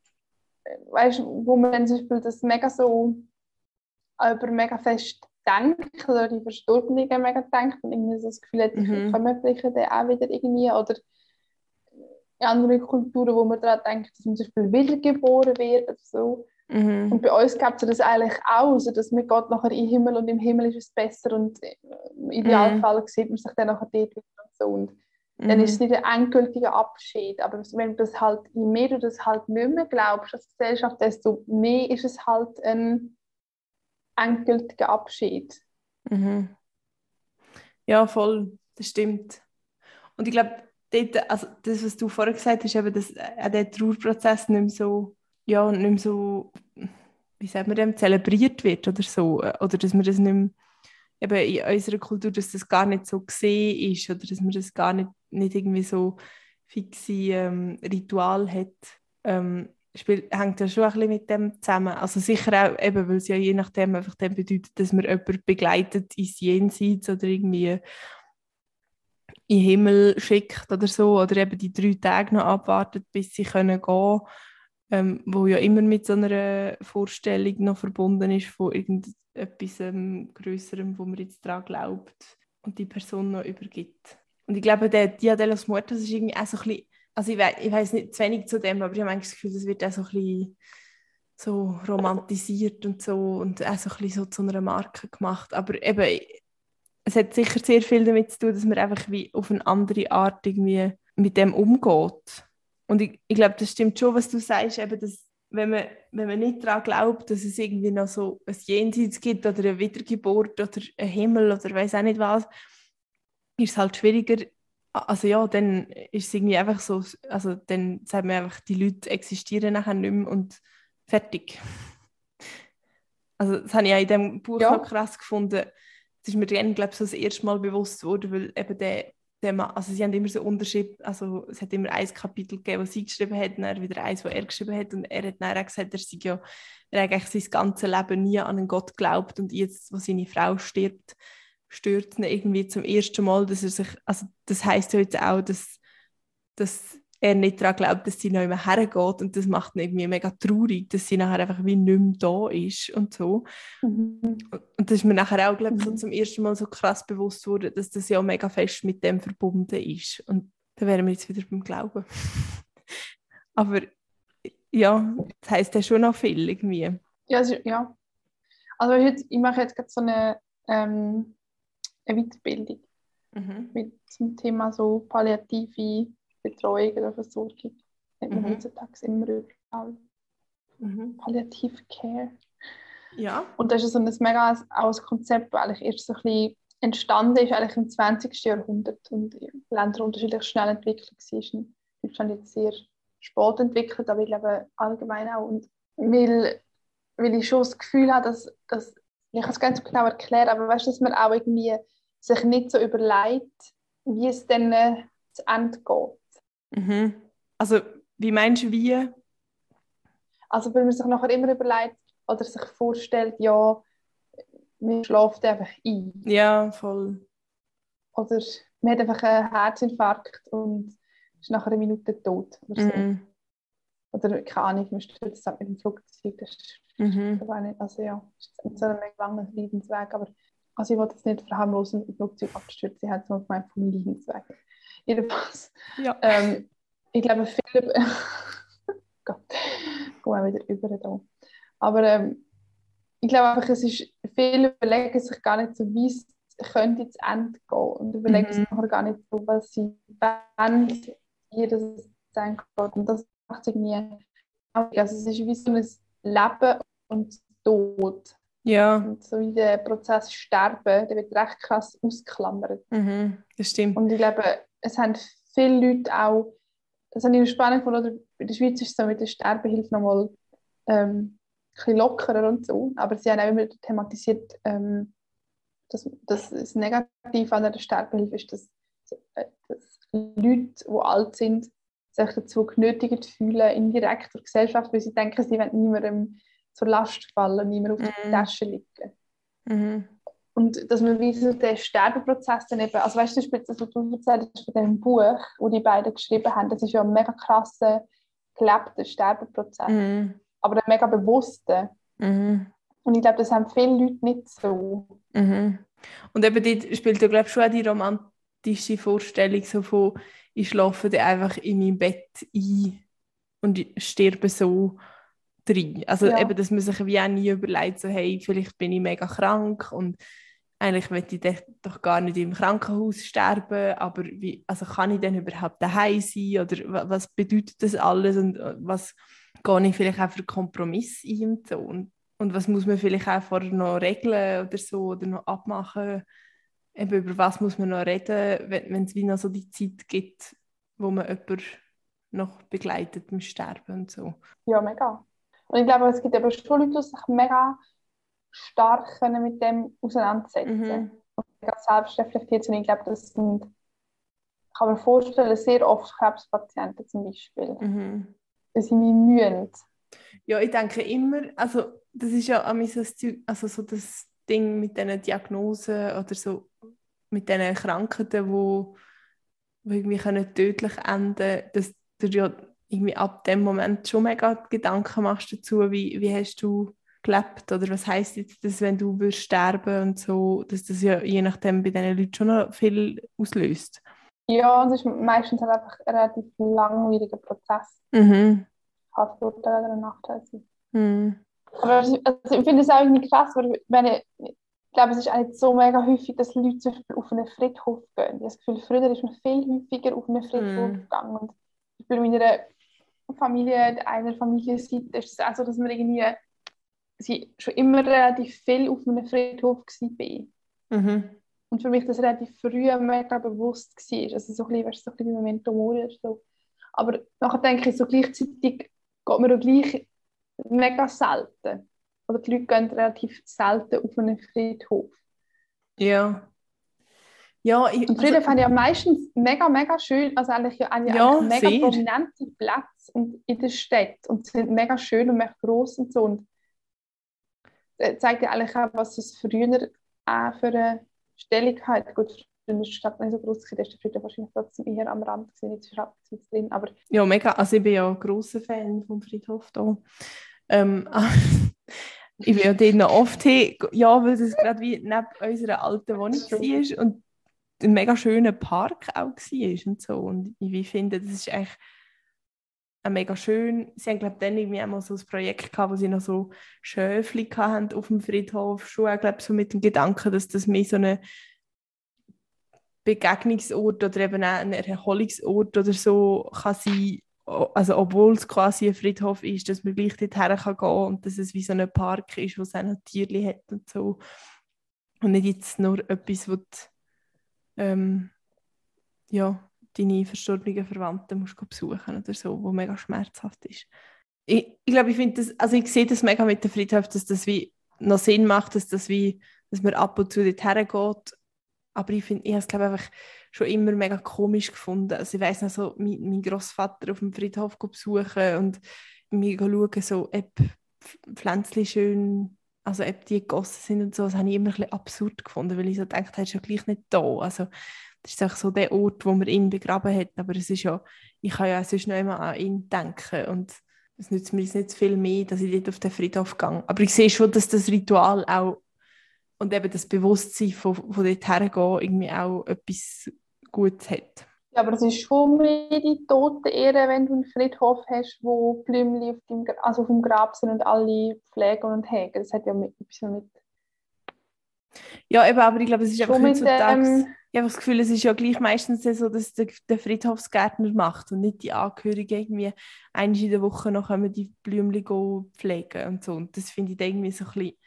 Speaker 3: weißt du, wo man zum Beispiel das mega so über mega fest denkt oder die Verstorbenen mega denkt und irgendwie so das Gefühl hat, mhm. ich komme vielleicht dann auch wieder irgendwie oder in anderen Kulturen, wo man daran denkt, dass man zum Beispiel wiedergeboren wird oder so.
Speaker 1: Mhm.
Speaker 3: Und bei uns gibt es das eigentlich auch, also dass man geht nachher in den Himmel und im Himmel ist es besser und im Idealfall sieht man sich dann nachher dort wieder und so. Und dann ist es
Speaker 1: Mhm.
Speaker 3: nicht ein endgültiger Abschied. Aber wenn du das halt, je mehr du das halt nicht mehr glaubst als Gesellschaft, desto mehr ist es halt ein endgültiger Abschied.
Speaker 1: Mhm. Ja, voll, das stimmt. Und ich glaube, also das, was du vorher gesagt hast, eben, dass äh, der Trauerprozess nicht mehr so, ja, nicht mehr so, wie sagt man dem, zelebriert wird oder so. äh, Oder dass man das nicht mehr, eben in unserer Kultur, dass das gar nicht so gesehen ist oder dass man das gar nicht, nicht irgendwie so fixe ähm, Ritual hat. Ähm, spielt, hängt ja schon ein bisschen mit dem zusammen. Also sicher auch, eben, weil es ja je nachdem einfach dann bedeutet, dass man jemanden begleitet ins Jenseits oder irgendwie in den Himmel schickt oder so. Oder eben die drei Tage noch abwartet, bis sie können gehen ähm, wo ja immer mit so einer Vorstellung noch verbunden ist von irgendetwas ähm, Größerem, wo man jetzt daran glaubt und die Person noch übergibt. Und ich glaube, der Dia de los Muertos ist irgendwie auch so ein bisschen, also ich, we ich weiß nicht zu wenig zu dem, aber ich habe das Gefühl, das wird auch so ein bisschen so romantisiert und so und auch so ein bisschen so zu einer Marke gemacht. Aber eben, es hat sicher sehr viel damit zu tun, dass man einfach wie auf eine andere Art irgendwie mit dem umgeht. Und ich, ich glaube, das stimmt schon, was du sagst, eben, dass wenn man, wenn man nicht daran glaubt, dass es irgendwie noch so ein Jenseits gibt oder eine Wiedergeburt oder ein Himmel oder weiß auch nicht was, ist es halt schwieriger. Also ja, dann ist es irgendwie einfach so, also dann sagt man einfach, die Leute existieren nachher nicht mehr und fertig. Also das habe ich auch in diesem Buch
Speaker 3: Ja.
Speaker 1: noch krass gefunden. Das ist mir dann, glaube ich, so das erste Mal bewusst geworden, weil eben der, der Mann, also sie haben immer so Unterschied, also es hat immer ein Kapitel gegeben, das sie geschrieben hat, und dann wieder eins, das er geschrieben hat, und er hat dann auch gesagt, er sei ja, er hat eigentlich sein ganzes Leben nie an einen Gott geglaubt und jetzt, wo seine Frau stirbt, stört ihn irgendwie zum ersten Mal, dass er sich, also das heisst ja jetzt auch, dass, dass er nicht daran glaubt, dass sie noch immer hergeht und das macht ihn irgendwie mega traurig, dass sie nachher einfach wie nicht mehr da ist und so.
Speaker 3: Mhm.
Speaker 1: Und das ist mir nachher auch, glaube ich, so zum ersten Mal so krass bewusst wurde, dass das ja mega fest mit dem verbunden ist. Und da wären wir jetzt wieder beim Glauben. <laughs> Aber ja, das heisst ja schon noch viel irgendwie.
Speaker 3: Ja, also, ja. Also heute, ich mache jetzt gerade so eine, ähm, eine Weiterbildung
Speaker 1: Mhm.
Speaker 3: mit zum Thema so palliative Betreuung oder Versorgung. Nennt man
Speaker 1: Mhm.
Speaker 3: heutzutage immer überall.
Speaker 1: Mhm.
Speaker 3: Palliative Care.
Speaker 1: Ja.
Speaker 3: Und das ist so ein mega ein Konzept, das eigentlich erst so ein bisschen entstanden ist, eigentlich im 20. Jahrhundert und in Ländern unterschiedlich schnell entwickelt war. In Deutschland jetzt sehr spät entwickelt, aber ich glaube allgemein auch. Und weil, weil ich schon das Gefühl habe, dass, dass ich kann es ganz genau erklären, aber weißt du, dass man auch irgendwie sich nicht so überlegt, wie es dann äh, zu Ende geht.
Speaker 1: Mhm. Also, wie meinst du, wie?
Speaker 3: Also weil man sich nachher immer überlegt oder sich vorstellt, ja, man schläft einfach ein.
Speaker 1: Ja, voll.
Speaker 3: Oder man hat einfach einen Herzinfarkt und ist nach einer Minute tot. Oder, so.
Speaker 1: Mhm.
Speaker 3: Oder keine Ahnung, man stürzt halt mit dem Flugzeug. Das ist
Speaker 1: Mhm.
Speaker 3: nicht, also ja, ist nicht so ein langer Leidensweg. Aber also ich wollte jetzt nicht verharmlosen, mit dem Flugzeug abstürzen. Ich habe es gemeint vom Leidensweg. <laughs> Jedenfalls,
Speaker 1: Ja.
Speaker 3: ähm, ich glaube, viele. <laughs> Gott, ich auch wieder über da. Aber ähm, ich glaube einfach, es ist, viele überlegen sich gar nicht so, wie es könnte zu Ende gehen und überlegen
Speaker 1: Mhm.
Speaker 3: sich nachher gar nicht so, was sie wollen, wie das Ende geht. Und das irgendwie also es ist wie so ein Leben und Tod.
Speaker 1: Ja,
Speaker 3: Und so wie der Prozess Sterben, der wird recht krass ausgeklammert.
Speaker 1: mhm. das stimmt.
Speaker 3: Und ich glaube, es haben viele Leute auch, das habe ich spannend gefunden, oder in der Schweiz ist es so mit der Sterbehilfe nochmal ähm, ein bisschen lockerer und so, aber sie haben auch immer thematisiert, ähm, dass, das Negative an der Sterbehilfe ist, dass, äh, dass Leute, die alt sind, sich dazu genötigt fühlen, indirekt durch die Gesellschaft, weil sie denken, sie wollen niemandem zur Last fallen, niemandem auf die
Speaker 1: Mhm.
Speaker 3: Tasche liegen.
Speaker 1: Mhm.
Speaker 3: Und dass man wie so den Sterbeprozess dann eben, also weißt du, das, was du erzählt hast von dem Buch, wo die beiden geschrieben haben, das ist ja ein mega krasser, gelebter Sterbeprozess,
Speaker 1: Mhm.
Speaker 3: aber ein mega bewusster.
Speaker 1: Mhm.
Speaker 3: Und ich glaube, das haben viele Leute nicht so.
Speaker 1: Mhm. Und eben dort spielt ja, glaube ich, schon auch die Roman romantische Vorstellung so von, ich schlafe dann einfach in meinem Bett ein und ich sterbe so drin. Also
Speaker 3: Ja.
Speaker 1: eben, dass man sich wie auch nie überlegt, so hey, vielleicht bin ich mega krank und eigentlich möchte ich doch- gar nicht im Krankenhaus sterben, aber wie, also kann ich denn überhaupt daheim sein oder wa- was bedeutet das alles und äh, was gehe ich vielleicht auch für Kompromiss ein und so und, und was muss man vielleicht auch vorher noch regeln oder so oder noch abmachen, eben über was muss man noch reden, wenn es wie noch so die Zeit gibt, wo man jemanden noch begleitet im Sterben und so.
Speaker 3: Ja, mega. Und ich glaube, es gibt eben schon Leute, die sich mega stark können mit dem auseinandersetzen
Speaker 1: Mhm.
Speaker 3: Mega selbstreflektiert sind. Ich glaube, das sind, kann man vorstellen, sehr oft Krebspatienten zum Beispiel.
Speaker 1: Mhm.
Speaker 3: Weil sie mich mühen.
Speaker 1: Ja, ich denke immer, also das ist ja an so, das Zeug- also so das Ding mit diesen Diagnosen oder so mit diesen Krankheiten, wo, wo irgendwie können tödlich enden können, dass du ja irgendwie ab dem Moment schon mega Gedanken machst dazu, wie, wie hast du gelebt oder was heißt jetzt das, wenn du würdest sterben und so, dass das ja je nachdem bei diesen Leuten schon noch viel auslöst.
Speaker 3: Ja, und es ist meistens halt einfach ein relativ langwieriger Prozess.
Speaker 1: Mhm.
Speaker 3: Vorteil oder Nachteil sein.
Speaker 1: Mhm.
Speaker 3: Aber also ich finde es auch irgendwie krass, weil ich, meine, ich glaube, es ist auch nicht so mega häufig, dass Leute zum Beispiel auf einen Friedhof gehen. Ich habe das Gefühl, früher ist man viel häufiger auf einen Friedhof
Speaker 1: Mhm.
Speaker 3: gegangen. Und zum Beispiel in meiner Familie, einer Familienseite, ist es auch so, dass man irgendwie sie schon immer relativ viel auf einem Friedhof war.
Speaker 1: Mhm.
Speaker 3: Und für mich das relativ früh mega bewusst war. Also so ein bisschen, weißt so ein bisschen wie Memento Mori oder so. Aber nachher denke ich, so gleichzeitig geht man auch gleich mega selten. Oder die Leute gehen relativ selten auf einen Friedhof.
Speaker 1: Ja. Ja, ich,
Speaker 3: Und früher
Speaker 1: also-
Speaker 3: fand ich ja meistens mega, mega schön, also eigentlich ja, eigentlich
Speaker 1: Ja,
Speaker 3: mega
Speaker 1: sehr.
Speaker 3: prominente Plätze und in der Stadt und sie sind mega schön und mega gross und so. Und das zeigt ja eigentlich auch, was es früher auch für eine Stellung hat. Gut, früher war die Stadt nicht so groß, da ist der Friedhof wahrscheinlich trotzdem eher am Rand, nicht so stark drin, aber
Speaker 1: Ja, mega. Also ich bin ja ein grosser Fan vom Friedhof da. Ähm, <laughs> ich bin ja dort noch oft hin, ja, weil es gerade wie neben unserer alten Wohnung war und ein mega schöner Park auch war und so. Und ich finde, das ist eigentlich ein mega schön. Sie haben, glaube ich, dann irgendwie auch mal so ein Projekt gehabt, wo sie noch so Schöfli hatten auf dem Friedhof. Schon, auch, glaube ich, so mit dem Gedanken, dass das mehr so eine Begegnungsort oder eben auch ein Erholungsort oder so kann sein, also obwohl es quasi ein Friedhof ist, dass man gleich dort her kann gehen und dass es wie so ein Park ist, wo es auch noch Tierchen hat und so. Und nicht jetzt nur etwas, wo du, ähm, ja, deine verstorbenen Verwandten musst du besuchen oder so, wo mega schmerzhaft ist. Ich, ich glaube, ich finde das, also ich sehe das mega mit dem Friedhof, dass das wie noch Sinn macht, dass das wie, dass man ab und zu dort hergeht aber ich finde, ich glaube einfach schon immer mega komisch gefunden. Also ich weiß noch so, mein, mein Großvater auf dem Friedhof besuchen und mir schauen, so, ob Pflänzchen schön, also ob die gegossen sind und so, das habe ich immer ein bisschen absurd gefunden, weil ich so gedacht, er ist ja gleich nicht da. Also das ist so der Ort, wo man ihn begraben hat, aber es ist ja, ich kann ja sonst noch immer an ihn denken und es nützt mir jetzt nicht viel mehr, dass ich dort auf den Friedhof gehe. Aber ich sehe schon, dass das Ritual auch und eben das Bewusstsein von, von dort hergehen irgendwie auch etwas Gutes hat.
Speaker 3: Ja, aber es ist schon mehr die Totenehre, wenn du einen Friedhof hast, wo Blümchen auf dem, also auf dem Grab sind und alle pflegen und hegen. Das hat ja mit, etwas mit
Speaker 1: Ja, eben, aber ich glaube, es ist einfach heutzutage,
Speaker 3: dem-
Speaker 1: ich habe das Gefühl, es ist ja gleich meistens so, dass der, der Friedhofsgärtner macht und nicht die Angehörigen irgendwie einmal in der Woche noch kommen die Blümchen pflegen und so. Und das finde ich irgendwie so ein bisschen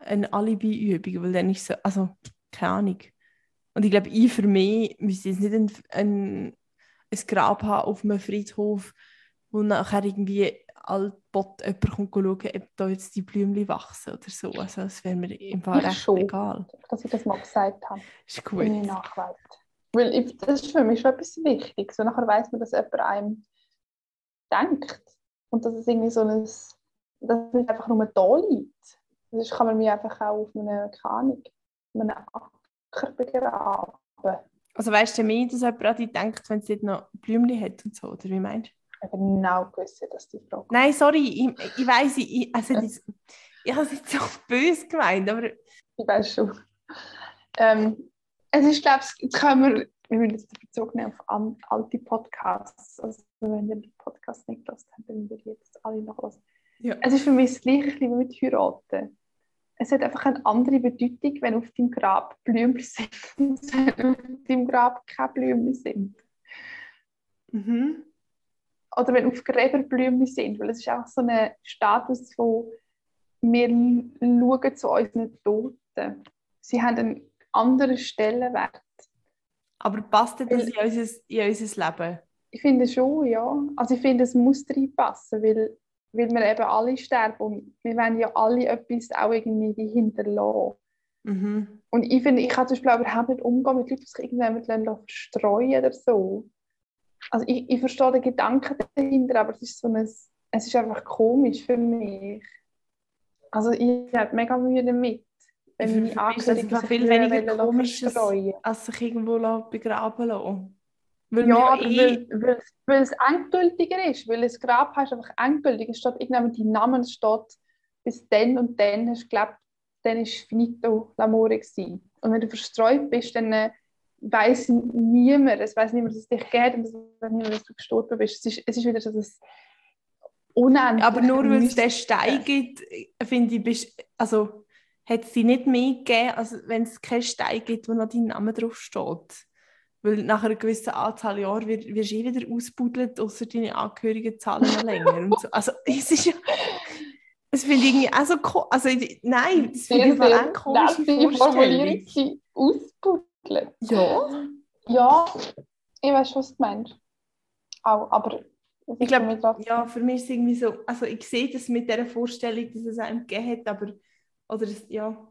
Speaker 1: eine Alibi-Übung, weil dann ist so, also, keine Ahnung. Und ich glaube, ich für mich müsste jetzt nicht ein, ein, ein Grab haben auf einem Friedhof, wo nachher irgendwie altbot jemand kommt schauen, ob da jetzt die Blümchen wachsen oder so. Also das wäre mir im Fall recht
Speaker 3: schon.
Speaker 1: egal.
Speaker 3: dass ich das mal gesagt habe.
Speaker 1: Ist
Speaker 3: in
Speaker 1: gut.
Speaker 3: Nachwelt. Weil ich, das ist für mich schon etwas Wichtiges. So nachher weiß man, dass jemand einem denkt. Und dass es irgendwie so ein, dass es einfach nur da liegt. Sonst kann man mich einfach auch auf einer, Ahnung, auf einem Acker begraben.
Speaker 1: Also weißt du mehr, dass jemand an dich denkt, wenn es dort noch Blümchen hat und so, oder wie meinst du?
Speaker 3: Ich habe genau gewusst, dass die Frage
Speaker 1: Nein, sorry, ich, ich weiß, ich, ich- also das, ich habe es nicht so böse gemeint, aber
Speaker 3: Ich weiß schon. Ähm, es ist, glaube ich, jetzt können wir, wir müssen jetzt Bezug nehmen auf alte Podcasts. Also, wenn ihr den Podcast nicht gehört habt, dann würdet ihr jetzt alle noch was.
Speaker 1: Ja.
Speaker 3: Es ist für mich das Gleiche wie mit Heiraten. Es hat einfach eine andere Bedeutung, wenn auf deinem Grab Blümchen sind, <laughs> wenn auf deinem Grab keine Blümchen sind.
Speaker 1: Mhm.
Speaker 3: Oder wenn auf Gräber Blümchen sind, weil es ist auch so ein Status von wir schauen zu unseren Toten. Sie haben einen anderen Stellenwert.
Speaker 1: Aber passt das in unser, in unser Leben?
Speaker 3: Ich finde schon, ja. Also ich finde, es muss reinpassen, weil, weil wir eben alle sterben und wir wollen ja alle etwas auch irgendwie hinterlassen.
Speaker 1: Mhm.
Speaker 3: Und ich finde, ich kann zum Beispiel überhaupt nicht umgehen mit Leuten, die sich irgendjemand lassen verstreuen oder so. Also ich, ich verstehe den Gedanken dahinter, aber es ist so ein, es ist einfach komisch für mich. Also ich habe mega Mühe damit. Wenn meine
Speaker 1: ist das
Speaker 3: Angehörigen sich
Speaker 1: viel weniger
Speaker 3: verstreuen.
Speaker 1: Als sich irgendwo begraben lassen. Weil
Speaker 3: Ja, aber
Speaker 1: eh,
Speaker 3: weil, weil, es- endgültiger ist, weil das Grab heißt einfach endgültig. Es steht irgendwann dein Name, es steht bis dann und dann hast du gelebt, dann ist finito l'amore gewesen. Und wenn du verstreut bist, dann äh, weiß niemand, es weiß niemand, dass es dich geht und es weiß niemand, dass du gestorben bist. Es ist, es ist wieder so das unendliche
Speaker 1: aber nur weil es den. Stein gibt, finde ich, bist, also hat es sie nicht mehr gegeben, als wenn es keinen Stein gibt, wo noch dein Name drauf steht. Weil nach einer gewissen Anzahl Jahre wird, wirst du eh wieder ausbuddelt, außer deine Angehörigen zahlen noch länger. So. Also <laughs> es ist ja... Das finde ich irgendwie auch so... ko- Also nein, das finde ich auch eine komische
Speaker 3: nette Formulierung gewesen. Ausbuddeln.
Speaker 1: Ja.
Speaker 3: Ja, ich weiß, was du meinst. Auch, aber
Speaker 1: Ich glaube, ja, für mich ist es irgendwie so, also ich sehe das mit dieser Vorstellung, dass es einem gegeben hat, aber, oder das, ja.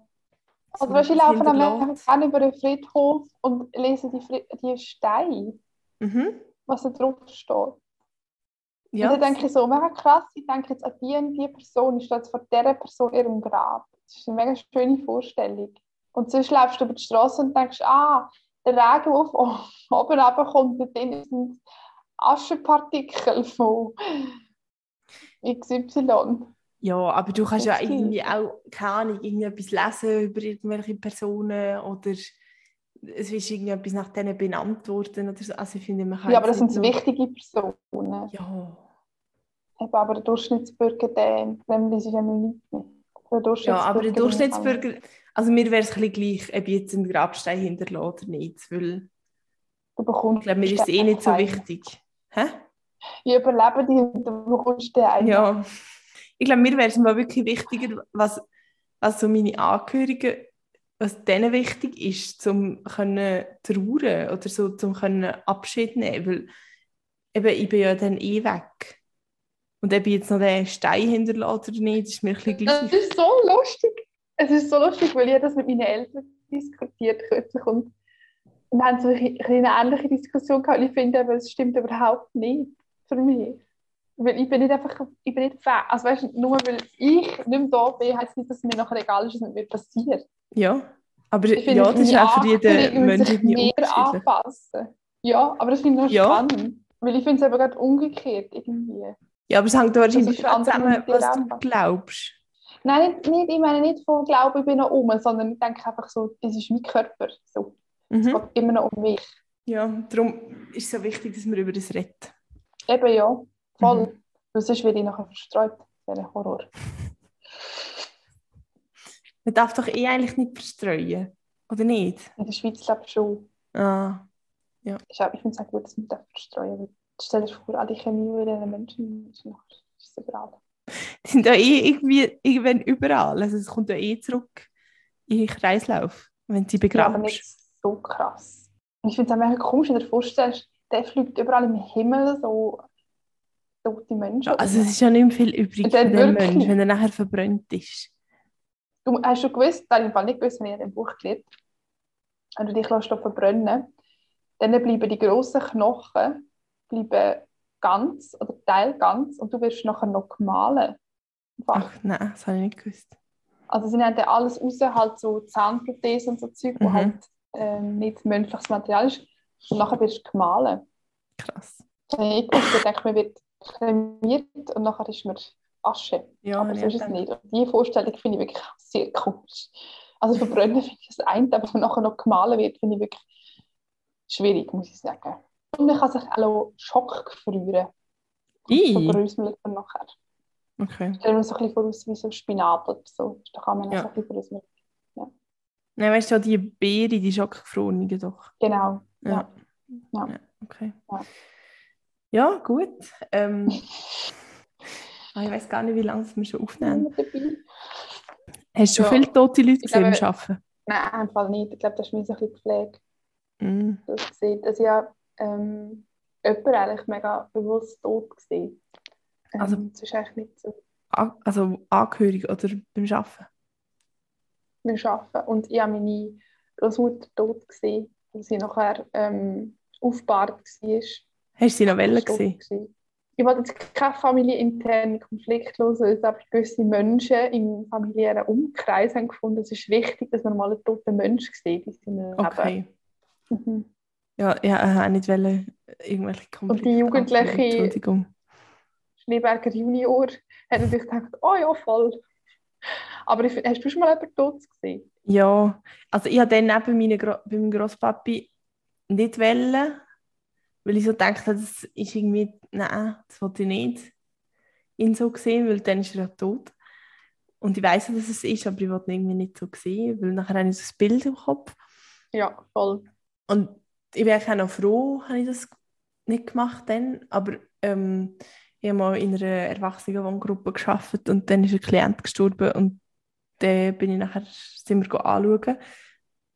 Speaker 3: Also du, ich laufe dann
Speaker 1: hinterlässt.
Speaker 3: gerne über den Friedhof und lese die, Fri die Steine,
Speaker 1: Mhm.
Speaker 3: was da drauf steht.
Speaker 1: Ja,
Speaker 3: Und dann denke ich so, mega krass, ich denke jetzt an die und die Person, ich stehe jetzt vor dieser Person in ihrem Grab. Das ist eine mega schöne Vorstellung. Und sonst läufst du über die Straße und denkst, ah, der Regen, der von <laughs> oben runterkommt, da drin sind Aschenpartikel von <laughs> XY.
Speaker 1: Ja, aber du kannst ja
Speaker 3: Das stimmt.
Speaker 1: irgendwie auch, keine Ahnung, irgendwie etwas lesen über irgendwelche Personen oder es ist irgendwie etwas nach denen benannt worden oder so. Also ich finde, man kann
Speaker 3: Ja, aber das sind
Speaker 1: nicht
Speaker 3: wichtige Personen.
Speaker 1: Ja.
Speaker 3: Eben, aber der Durchschnittsbürger, der, dem liest ja noch nicht mehr.
Speaker 1: Ja, aber der
Speaker 3: Durchschnittsbürger,
Speaker 1: also mir wäre es ein bisschen gleich, ob ich jetzt einen Grabstein hinterlasse oder nicht, weil
Speaker 3: Du bekommst
Speaker 1: ich glaube, mir ist es eh nicht so wichtig. Hä?
Speaker 3: Ich überlebe die und du bekommst den einen.
Speaker 1: Ja, ich glaube, mir wäre es mal wirklich wichtiger, was, was so meine Angehörigen, was denen wichtig ist, zum können trauern oder so, zum können Abschied nehmen, weil eben, ich bin ja dann eh weg. Und ob ich jetzt noch den Stein hinterlasse oder nicht, ist mir ein bisschen
Speaker 3: Das
Speaker 1: gleich.
Speaker 3: ist so lustig. Es ist so lustig, weil ich das mit meinen Eltern diskutiert kürzlich und wir haben so eine, eine ähnliche Diskussion gehabt. Ich finde, aber es stimmt überhaupt nicht für mich. Weil ich bin nicht einfach, ich bin nicht Fan. Also weißt du, nur weil ich nicht mehr da bin, heißt nicht, dass es mir nachher egal ist, was mit mir passiert.
Speaker 1: Ja, aber
Speaker 3: Ich finde,
Speaker 1: ja, das ist auch für jeden
Speaker 3: Angehörigen müssen
Speaker 1: Mensch
Speaker 3: sich
Speaker 1: irgendwie
Speaker 3: mehr anpassen. Ja, aber das finde ich noch
Speaker 1: Ja.
Speaker 3: spannend. Weil ich finde es eben gerade umgekehrt irgendwie.
Speaker 1: Ja, aber es hängt wahrscheinlich auch zusammen, was du glaubst.
Speaker 3: Nein, nicht, nicht, ich meine nicht von Glauben, ich bin noch um, sondern ich denke einfach so, das ist mein Körper. So. Es
Speaker 1: Mhm.
Speaker 3: geht immer noch um mich.
Speaker 1: Ja, darum ist es so wichtig, dass man über das redet.
Speaker 3: Eben ja, voll.
Speaker 1: Mhm.
Speaker 3: Weil sonst werde ich nachher verstreut. Das wäre ein Horror. <laughs>
Speaker 1: Man darf doch eh eigentlich nicht verstreuen, oder nicht?
Speaker 3: In der Schweiz lebt schon.
Speaker 1: Ah,
Speaker 3: Ich, auch- ich finde es auch gut, dass man darf verstreuen darf. Stell dir vor, alle Chemie über diesen Menschen ist es überall. <laughs>
Speaker 1: die sind ja eh irgendwie irgendwann überall. Also es kommt ja eh zurück in den Kreislauf, wenn sie
Speaker 3: Ja, aber nicht so krass. Und ich finde es auch komisch, wenn du dir vorstellst, der fliegt überall im Himmel so tote Menschen.
Speaker 1: Also es ist ja nicht mehr viel übrig
Speaker 3: Und
Speaker 1: von
Speaker 3: dann
Speaker 1: dem
Speaker 3: wirklich.
Speaker 1: Mensch, wenn er nachher verbrannt ist.
Speaker 3: Du hast schon gewusst, da ich nicht gewusst, wenn ich in dem Buch gelesen wenn du dich lässt verbrennen dann bleiben die grossen Knochen bleiben ganz oder Teil ganz und du wirst nachher noch gemahlen.
Speaker 1: Ach nein, das habe ich nicht gewusst.
Speaker 3: Also sie nehmen dann alles raus, halt so Zahnprothesen und so Zeug, wo
Speaker 1: Mhm.
Speaker 3: halt ähm, nicht menschliches Material ist. Und nachher wirst du gemahlen.
Speaker 1: Krass.
Speaker 3: Ich denke, man wird kremiert und nachher ist man Asche.
Speaker 1: Ja,
Speaker 3: Aber so ist es nicht. Und diese Vorstellung finde ich wirklich sehr komisch. Also verbrennen <laughs> finde ich das eine, aber wenn nachher noch gemahlen wird, finde ich wirklich schwierig, muss ich sagen. Und man kann sich auch Schock gefrieren.
Speaker 1: I.
Speaker 3: Verbröselt man nachher.
Speaker 1: Okay.
Speaker 3: Stellen wir so ein bisschen vor, wie so Spinat oder so. Da kann man
Speaker 1: Ja.
Speaker 3: so ein bisschen verbröseln.
Speaker 1: Nein, weißt du, die Beere, die schockgefrorenen doch.
Speaker 3: Genau.
Speaker 1: Ja.
Speaker 3: Ja.
Speaker 1: Ja, okay.
Speaker 3: Ja.
Speaker 1: Ja, gut. Ähm, <laughs> ah, ich weiß gar nicht, wie lange wir schon aufnehmen. Hast du schon
Speaker 3: Ja.
Speaker 1: viele tote Leute gesehen
Speaker 3: glaube-
Speaker 1: beim Arbeiten?
Speaker 3: Nein, einfach nicht. Ich glaube, das ist mir so ein bisschen gepflegt.
Speaker 1: Mm.
Speaker 3: ich gesehen, dass ja ähm, jemand eigentlich mega bewusst tot war. Ähm,
Speaker 1: Also-
Speaker 3: das ist eigentlich nicht so
Speaker 1: Also Angehörige oder beim Arbeiten?
Speaker 3: beim Arbeiten. Und ich habe meine Großmutter tot gesehen, als sie nachher ähm, aufgebahrt war.
Speaker 1: Hast du sie Novelle gesehen?
Speaker 3: Ich wollte jetzt keinen familieninternen Konflikt es aber gewisse Menschen im familiären Umkreis haben gefunden, es ist wichtig, dass man mal einen toten Menschen sieht in seinem
Speaker 1: Okay.
Speaker 3: Leben. Mhm.
Speaker 1: Ja, ich wollte auch nicht wollen, irgendwelche Konflikte.
Speaker 3: Jugendliche-
Speaker 1: anfangen. Entschuldigung.
Speaker 3: Schneeberger Junior hat natürlich gedacht, oh ja, voll. Aber ich, hast du schon mal jemanden tot gesehen?
Speaker 1: Ja, also ich habe dann neben Gro bei meinem Grosspapi nicht wollen, weil ich so gedacht habe, das ist irgendwie, nein, das wollte ich nicht ihn so sehen, weil dann ist er tot. Und ich weiß, dass es ist, aber ich wollte ihn irgendwie nicht so sehen, weil nachher habe ich so ein Bild im Kopf.
Speaker 3: Ja, voll.
Speaker 1: Und ich eigentlich auch noch froh, habe ich das nicht gemacht dann, aber ähm, ich habe mal in einer Erwachsenenwohngruppe gearbeitet und dann ist ein Klient gestorben und dann bin ich nachher, sind wir anschauen,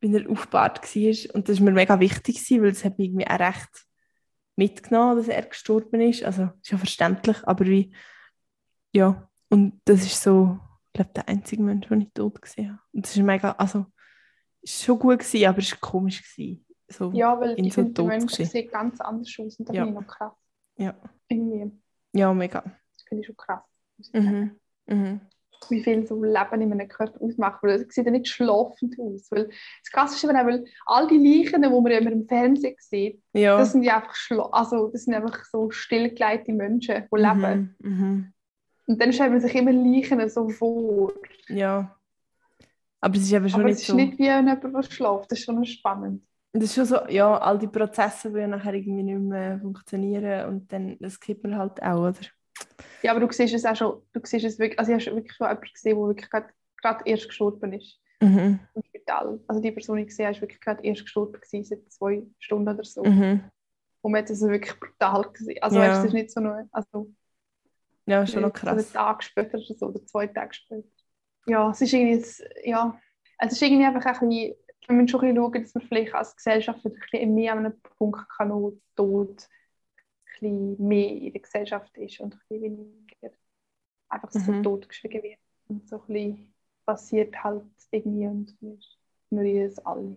Speaker 1: wie er aufgebahrt war und das war mir mega wichtig, weil es hat mich irgendwie auch recht mitgenommen, dass er gestorben ist, also ist ja verständlich, aber wie, ja, und das ist so, ich glaube, der einzige Mensch, den ich tot gesehen habe. Und das ist mega, also, ist schon gut gewesen, aber es war komisch gewesen. So.
Speaker 3: Ja, weil ich
Speaker 1: so
Speaker 3: finde, der Mensch sieht ganz anders aus und das
Speaker 1: Ja.
Speaker 3: finde ich noch krass.
Speaker 1: Ja.
Speaker 3: Irgendwie,
Speaker 1: Ja, mega.
Speaker 3: das finde ich schon krass.
Speaker 1: Mhm. Mhm.
Speaker 3: Wie viel so Leben in einem Körper ausmacht, weil es sieht ja nicht schlafend aus. Weil das Krasse ist weil all die Leichen, die man ja immer im Fernsehen sieht,
Speaker 1: Ja.
Speaker 3: das sind ja einfach, also, das sind einfach so stillgelegte Menschen, die leben.
Speaker 1: Mhm. Mhm.
Speaker 3: Und dann stellt man sich immer Leichen so vor.
Speaker 1: Ja. Aber es ist eben schon
Speaker 3: Aber
Speaker 1: nicht
Speaker 3: es ist
Speaker 1: so.
Speaker 3: nicht wie jemand was schläft. Das ist schon spannend.
Speaker 1: Das ist schon so, ja, all die Prozesse, die ja nachher irgendwie nicht mehr funktionieren und dann, das kippt man halt auch, oder?
Speaker 3: Ja, aber du siehst es auch schon, du siehst es wirklich, also ich habe wirklich schon jemanden gesehen, der wirklich gerade, gerade erst gestorben ist
Speaker 1: Mhm.
Speaker 3: im Spital. Also die Person, die ich gesehen habe, ist wirklich gerade erst gestorben gewesen, seit zwei Stunden oder so.
Speaker 1: Mhm.
Speaker 3: Und man hat es wirklich brutal gesehen. Also
Speaker 1: Ja.
Speaker 3: es ist nicht so nur, also
Speaker 1: Ja, schon noch
Speaker 3: so einen
Speaker 1: krass.
Speaker 3: Tag später oder so, oder zwei Tage später. Ja, es ist irgendwie, das- ja, es ist irgendwie einfach ein bisschen, wir müssen schon ein bisschen schauen, dass man vielleicht als Gesellschaft ein bisschen mehr an einem Punkt kann, wo Tod bisschen mehr in der Gesellschaft ist und ein bisschen weniger einfach so
Speaker 1: Mhm.
Speaker 3: totgeschwiegen wird. Und so ein bisschen passiert halt irgendwie und wir ignorieren es alle.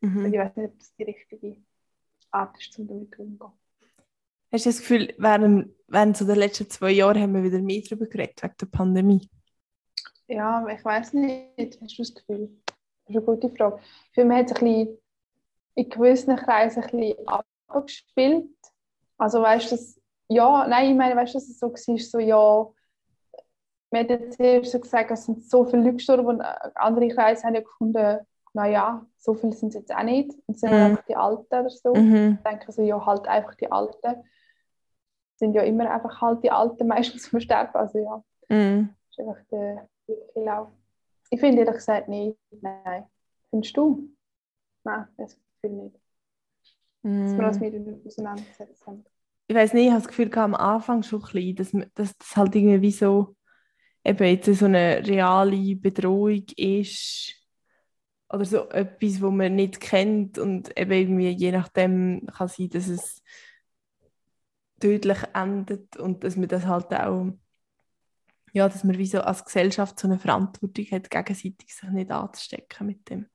Speaker 1: Mhm.
Speaker 3: Ich weiß nicht, ob das die richtige Art ist, um damit umzugehen.
Speaker 1: Hast du das Gefühl, während, während so den letzten zwei Jahren haben wir wieder mehr darüber geredet, wegen der Pandemie?
Speaker 3: Ja, ich weiß nicht. Hast du das Gefühl? Das ist eine gute Frage. Ich finde, man hat es ein bisschen in gewissen Kreisen ein bisschen abgespielt. Also weißt du, ja, nein, ich meine, weißt du, dass es so war, so ja, man hat jetzt erst so gesagt, es sind so viele Leute gestorben und äh, andere Kreise haben ja gefunden, naja, so viele sind es jetzt auch nicht. Und es sind
Speaker 1: Mhm.
Speaker 3: einfach die Alten oder so.
Speaker 1: Mhm.
Speaker 3: Ich denke so, ja, halt einfach die Alten. Sind ja immer einfach halt die Alten meistens versterben. Also ja.
Speaker 1: Mhm.
Speaker 3: Das ist einfach der wirkliche Lauf. Ich finde ehrlich gesagt nicht. Nein. Findest du? Nein, das Gefühl nicht. Dass wir uns
Speaker 1: Mhm.
Speaker 3: mit ihnen auseinandergesetzt haben.
Speaker 1: Ich weiß nicht, ich habe das Gefühl am Anfang schon ein bisschen, dass, das halt irgendwie wie so eben jetzt so eine reale Bedrohung ist oder so etwas, wo man nicht kennt und eben irgendwie je nachdem kann sein, dass es tödlich endet und dass man das halt auch ja, dass man wie so als Gesellschaft so eine Verantwortung hat, gegenseitig sich nicht anzustecken mit dem.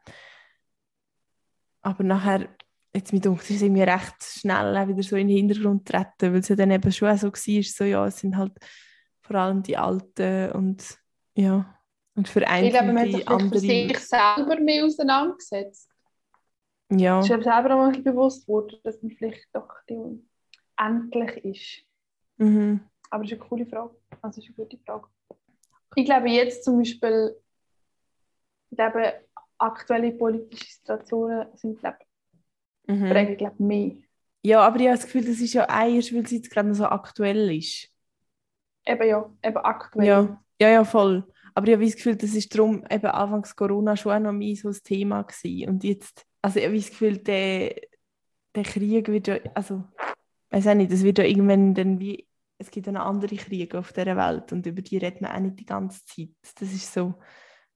Speaker 1: Aber nachher, jetzt mit uns es irgendwie recht schnell auch wieder so in den Hintergrund treten, weil es ja dann eben schon auch so war, so ja, es sind halt vor allem die Alten und ja, und für
Speaker 3: Ich glaube, man hat
Speaker 1: die
Speaker 3: sich
Speaker 1: andere,
Speaker 3: sich selber mehr auseinandergesetzt.
Speaker 1: ja,
Speaker 3: Es ist einem selber auch mal bewusst geworden, dass man vielleicht doch endlich ist.
Speaker 1: mhm.
Speaker 3: Aber das ist eine coole Frage. Also, ist eine gute Frage. Ich glaube, jetzt zum Beispiel, ich glaube, aktuelle politische Situationen sind, glaube ich,
Speaker 1: Mhm.
Speaker 3: prägen, glaube ich, mehr.
Speaker 1: Ja, aber ich habe das Gefühl, das ist ja erst, weil es jetzt gerade so aktuell ist.
Speaker 3: Eben ja, eben aktuell.
Speaker 1: Ja, ja, ja, voll. Aber ich habe das Gefühl, das ist darum eben anfangs Corona schon auch noch mehr so ein Thema gewesen. Und jetzt, also ich habe das Gefühl, der, der Krieg wird ja, also, ich weiß auch nicht, es wird ja irgendwann dann wie, es gibt ja noch andere Kriege auf dieser Welt und über die redet man auch nicht die ganze Zeit. Das ist so,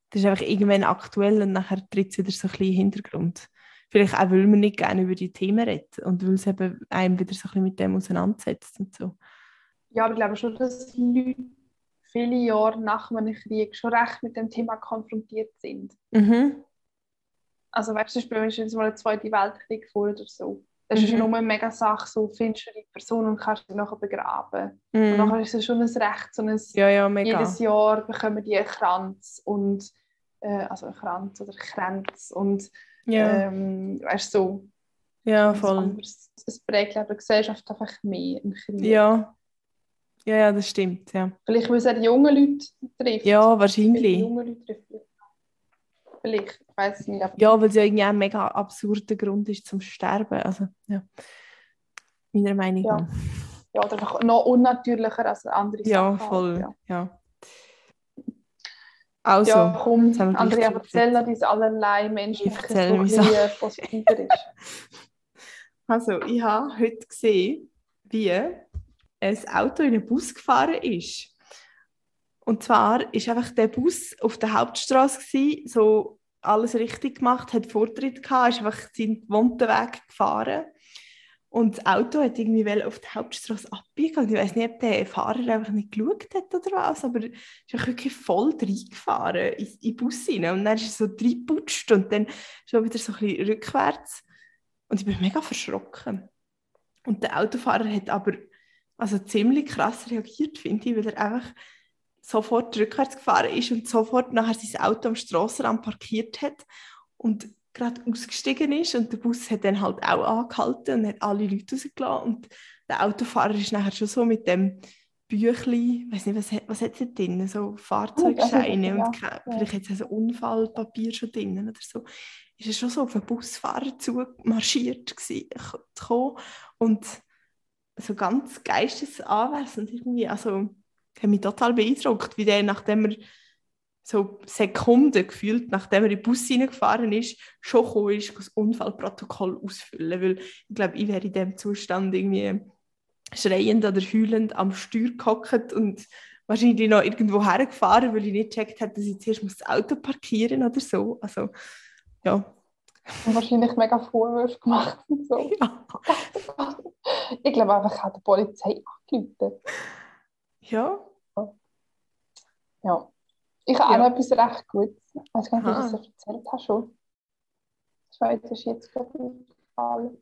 Speaker 1: das ist einfach irgendwann aktuell und nachher tritt es wieder so ein bisschen in den Hintergrund. Vielleicht auch, weil man nicht gerne über die Themen redet und weil es eben einem wieder so ein bisschen mit dem auseinandersetzt und so.
Speaker 3: Ja, aber ich glaube schon, dass Leute viele Jahre nach einem Krieg schon recht mit dem Thema konfrontiert sind.
Speaker 1: Mhm.
Speaker 3: Also weißt du, zum Beispiel, wenn du jetzt mal einen Zweiten Weltkrieg vor oder so, das ist
Speaker 1: Mhm.
Speaker 3: nur eine mega Sache, so findest du die Person und kannst sie nachher begraben. Und
Speaker 1: Mhm.
Speaker 3: nachher ist es schon ein Recht, so ein,
Speaker 1: Ja, ja, mega.
Speaker 3: jedes Jahr bekommen die einen Kranz und äh, also einen Kranz oder Kränz und
Speaker 1: Ja,
Speaker 3: ähm, weißt du, so
Speaker 1: ja, voll.
Speaker 3: Es prägt glaube die Gesellschaft einfach mehr ein.
Speaker 1: Ja. Ja, ja, das stimmt, ja.
Speaker 3: Vielleicht, weil es auch die jungen Leute trifft.
Speaker 1: Ja, wahrscheinlich.
Speaker 3: jungen Leute trifft. Vielleicht, ich weiß es nicht.
Speaker 1: Ja, weil es ja irgendwie ein mega absurder Grund ist zum Sterben. Also, ja. Meiner Meinung
Speaker 3: Ja.
Speaker 1: nach.
Speaker 3: ja, oder einfach noch unnatürlicher als andere
Speaker 1: Ja,
Speaker 3: Sachen.
Speaker 1: voll.
Speaker 3: Ja,
Speaker 1: Ja. Also,
Speaker 3: ja komm, Andrea, erzähl uns allerlei Menschliches, was positiver ist. <laughs>
Speaker 1: also, ich habe heute gesehen, wie ein Auto in einen Bus gefahren ist. Und zwar ist einfach der Bus auf der Hauptstraße gewesen, so alles richtig gemacht, hat Vortritt gehabt, ist einfach seinen gewohnten Weg gefahren. Und das Auto hat irgendwie auf die Hauptstraße abbiegen. Und ich weiß nicht, ob der Fahrer einfach nicht geschaut hat oder was, aber er ist wirklich voll reingefahren in, in den Bus rein. Und dann ist er so reingeputscht und dann schon wieder so ein bisschen rückwärts. Und ich bin mega verschrocken. Und der Autofahrer hat aber also ziemlich krass reagiert, finde ich, weil er einfach sofort rückwärts gefahren ist und sofort nachher sein Auto am Strassenrand parkiert hat und gerade ausgestiegen ist und der Bus hat dann halt auch angehalten und hat alle Leute rausgelassen und der Autofahrer ist nachher schon so mit dem Büchli, weiß nicht, was, hat- was hat es drin, so Fahrzeugscheine
Speaker 3: Ja,
Speaker 1: und ke- vielleicht hat es so Unfallpapier schon drin oder so, ist er schon so auf den Busfahrer zumarschiert gsi- gekommen und so ganz geistesanwesend irgendwie, also hat mich total beeindruckt, wie der, nachdem er so Sekunden gefühlt, nachdem er in den Bus reingefahren ist, schon gekommen ist, das Unfallprotokoll ausfüllen, weil ich glaube, ich wäre in dem Zustand irgendwie schreiend oder heulend am Steuer gehockt und wahrscheinlich noch irgendwo hergefahren, weil ich nicht gecheckt habe, dass ich zuerst muss das Auto parkieren oder so. Also, ja.
Speaker 3: Und wahrscheinlich mega Vorwürfe gemacht und so. <laughs>
Speaker 1: Ja. <laughs>
Speaker 3: Ich glaube einfach, ich habe die Polizei angerufen.
Speaker 1: ja.
Speaker 3: Ja. Ich habe
Speaker 1: Ja.
Speaker 3: auch noch etwas recht Gutes. Ich weiß gar nicht, ob ich das erzählt habe schon. Das ist jetzt gerade aufgefallen.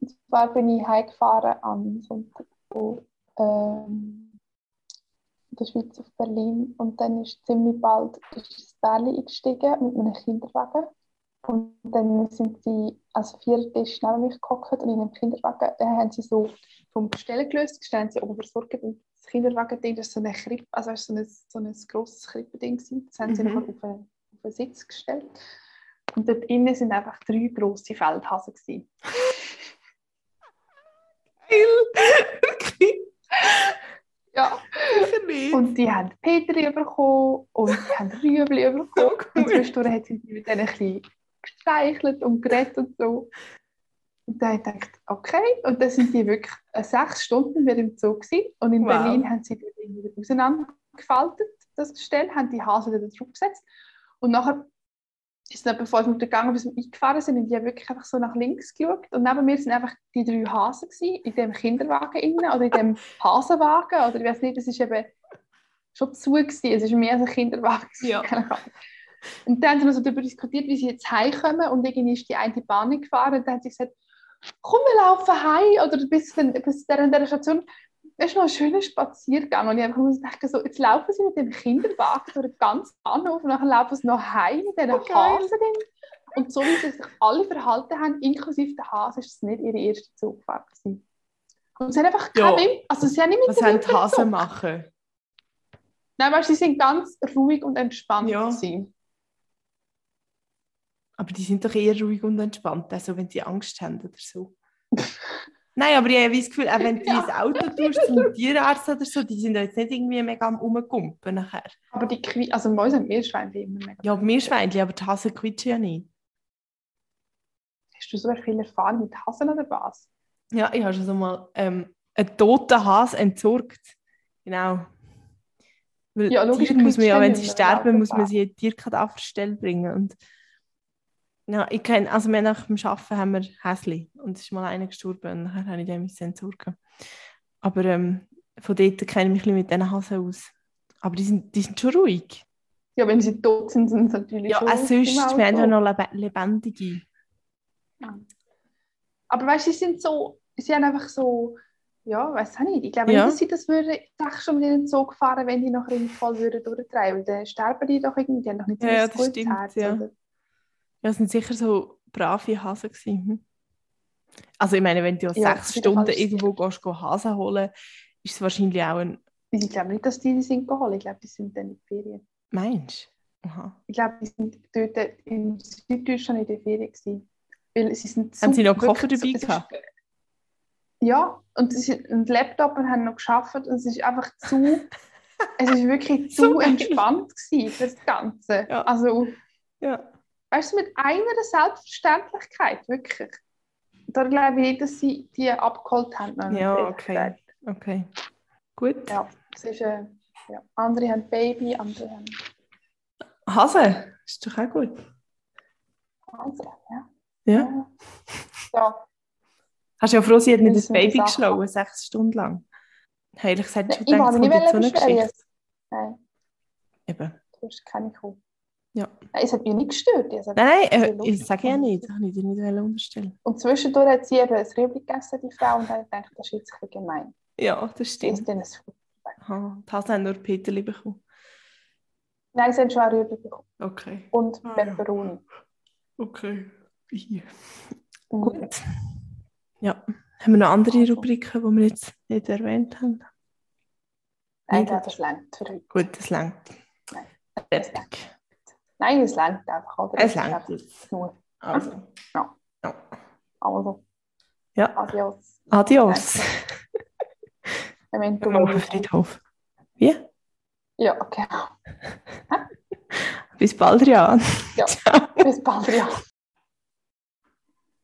Speaker 3: Und zwar bin ich heimgefahren am Sonntag von ähm, in der Schweiz auf Berlin und dann ist ziemlich bald ist das Bärli eingestiegen mit einem Kinderwagen. Und dann sind sie als Viertisch neben mich gehockt und in dem Kinderwagen dann haben sie so vom Gestell gelöst, Gestell haben sie oben versorgt und das Kinderwagen-Ding, das ist so eine Krippe, also das so ein, so ein grosses Krippending. Das haben sie
Speaker 1: Mhm.
Speaker 3: nachher auf einen, auf einen Sitz gestellt. Und dort innen sind einfach drei grosse Feldhasen gewesen.
Speaker 1: Wirklich? <laughs>
Speaker 3: Ja.
Speaker 1: Sicher nicht.
Speaker 3: Und die haben Petri bekommen und die haben Rüebli <laughs> bekommen. Und zwischendurch hat sie mit denen ein bisschen gestreichelt und geredet und so. Und dann habe ich gedacht, okay. Und dann sind die wirklich sechs Stunden wieder im Zoo gewesen. Und in
Speaker 1: Wow.
Speaker 3: Berlin haben sie Ding wieder auseinandergefaltet, das Gestell, haben die Hasen wieder drauf gesetzt. Und nachher ist es etwa fünf Minuten gegangen, bis wir eingefahren sind. Und die haben wirklich einfach so nach links geschaut. Und neben mir sind einfach die drei Hasen gewesen, in dem Kinderwagen innen oder in dem <laughs> Hasenwagen. Oder ich weiß nicht, das ist eben schon zu gewesen. Es ist mehr als ein Kinderwagen.
Speaker 1: Ja.
Speaker 3: Und dann haben sie noch so darüber diskutiert, wie sie jetzt heimkommen. Und irgendwie ist die eine Bahn gefahren. Und dann haben sie gesagt, komm, wir laufen heim. Oder bis, bis der, der Station. Das ist noch ein schöner Spaziergang. Und ich muss denken, so, jetzt laufen sie mit dem Kinderwagen durch den ganzen Bahnhof und dann laufen sie noch heim mit diesen
Speaker 1: Oh, geil.
Speaker 3: Hasen. Und so wie sie sich alle verhalten haben, inklusive der Hase, ist es nicht ihre erste Zugfahrt gewesen. Und sie haben einfach keine also sie haben nicht mit
Speaker 1: Was haben die Hasen machen?
Speaker 3: Nein, weißt, sie sind ganz ruhig und entspannt
Speaker 1: Ja.
Speaker 3: gewesen.
Speaker 1: Aber die sind doch eher ruhig und entspannt, also wenn sie Angst haben oder so. <laughs> Nein, aber ich habe das Gefühl, auch wenn du
Speaker 3: Ja.
Speaker 1: ins Auto tust zum <laughs> Tierarzt oder so, die sind jetzt nicht irgendwie mega am Rumgumpen nachher.
Speaker 3: Aber die Qui also bei uns haben Meerschweinchen immer mega.
Speaker 1: Ja, Meerschweinchen, aber die Hasen quietschen ja nicht.
Speaker 3: Hast du so viel Erfahrung mit Hasen oder was?
Speaker 1: Ja, ich habe schon so mal ähm, einen toten Hase entsorgt. Genau. Weil
Speaker 3: Ja, logisch,
Speaker 1: muss man ja, wenn sie sterben, muss man sie in die Tierkadaverstelle bringen. Und ja, ich kenne, also wir nach dem Arbeiten haben wir Häsli und es ist mal einer gestorben und nachher habe ich den müssen entsorgen. Aber ähm, von dort kenne ich mich ein bisschen mit diesen Hasen aus. Aber die sind, die sind schon ruhig.
Speaker 3: Ja, wenn sie tot sind, sind sie natürlich
Speaker 1: Ja,
Speaker 3: schon
Speaker 1: auch
Speaker 3: im
Speaker 1: sonst, wir haben ja noch lebe lebendige.
Speaker 3: Aber weißt du, sie sind so, sie haben einfach so, ja, weiß auch nicht. Ich glaube
Speaker 1: Ja.
Speaker 3: nicht, dass sie das würden, ich dachte schon mit den Zug fahren, wenn die noch irgendwie voll würden durchtreiben. Dann sterben die doch irgendwie, die haben doch nicht so
Speaker 1: Ja, ja, das
Speaker 3: gutes
Speaker 1: stimmt,
Speaker 3: Herz.
Speaker 1: ja.
Speaker 3: Oder?
Speaker 1: Ja, es sind sicher so brave Hasen gewesen. hm. Also ich meine, wenn du ja sechs Stunden
Speaker 3: ist
Speaker 1: irgendwo gehst, gehst, Hasen holen, ist es wahrscheinlich auch ein...
Speaker 3: Ich glaube nicht, dass die die sind geholt. Ich glaube, die sind dann in die Ferien.
Speaker 1: Meinst du? Aha.
Speaker 3: Ich glaube, die sind dort in Süddeutschland in der Ferien gewesen. Weil sie sind
Speaker 1: Haben sie noch Koffer dabei gehabt?
Speaker 3: ist- Ja, und, sie sind, und Laptop und haben noch geschafft und es ist einfach zu, <laughs> es ist wirklich zu entspannt gewesen das Ganze.
Speaker 1: Ja.
Speaker 3: Also,
Speaker 1: Ja.
Speaker 3: Weißt du, mit einer Selbstverständlichkeit, wirklich. Da glaube ich nicht, dass sie die abgeholt haben.
Speaker 1: Ja, okay. Okay. Gut.
Speaker 3: Ja, es ist, äh, ja. Andere haben Baby, andere haben
Speaker 1: Hase, ist doch auch gut.
Speaker 3: Wahnsinn, ja.
Speaker 1: Ja.
Speaker 3: Ja,
Speaker 1: Hast du ja froh, sie hat nicht
Speaker 3: Das
Speaker 1: Baby geschlagen, sechs Stunden lang. Heilig gesagt, schon gedacht, es kommt jetzt so eine. Geschichte.
Speaker 3: Nein,
Speaker 1: Eben.
Speaker 3: du hast keine Kuh.
Speaker 1: Ja.
Speaker 3: Nein, es hat mich nicht gestört. Es hat
Speaker 1: Nein, nein,
Speaker 3: sehr
Speaker 1: äh, ich sage ja nicht. Das habe ich dir nicht unterstellen
Speaker 3: Und zwischendurch hat sie eben ein Rüebli gegessen, die Frau, und dann dachte ich, das ist jetzt ein bisschen gemein.
Speaker 1: Ja, das stimmt.
Speaker 3: isst dann ein.
Speaker 1: Aha, Hasen haben nur Peterli bekommen.
Speaker 3: Nein, sie haben schon ein Rüebli bekommen.
Speaker 1: Okay.
Speaker 3: Und
Speaker 1: Ah, ja.
Speaker 3: Peperoni.
Speaker 1: Okay.
Speaker 3: Mhm.
Speaker 1: Gut. Ja. Haben wir noch andere
Speaker 3: Also.
Speaker 1: Rubriken, die wir jetzt nicht erwähnt haben?
Speaker 3: Nein, ich das längt für heute.
Speaker 1: Gut, das längt. Fertig.
Speaker 3: Nein, es längt einfach. Oder?
Speaker 1: Es jetzt.
Speaker 3: Nur.
Speaker 1: Also.
Speaker 3: Ja.
Speaker 1: Ja.
Speaker 3: Also,
Speaker 1: Ja.
Speaker 3: adios.
Speaker 1: Adios.
Speaker 3: Memento
Speaker 1: Auf den
Speaker 3: mori.
Speaker 1: Friedhof. Wie?
Speaker 3: Ja, okay. <laughs>
Speaker 1: Bis bald, Jan.
Speaker 3: Ja. <laughs> Bis bald, ja.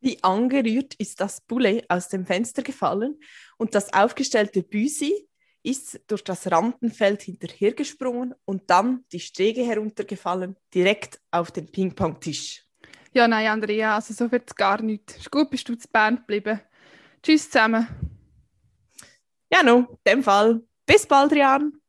Speaker 1: Wie angerührt ist das Boulet aus dem Fenster gefallen und das aufgestellte Büsi ist durch das Rampenfeld hinterhergesprungen und dann die Stege heruntergefallen, direkt auf den Ping-Pong-Tisch.
Speaker 2: Ja, nein, Andrea, also so wird es gar nicht. Ist gut, bist du zu Bern geblieben. Tschüss zusammen.
Speaker 1: Ja, no, in dem Fall. Bis bald, Jan.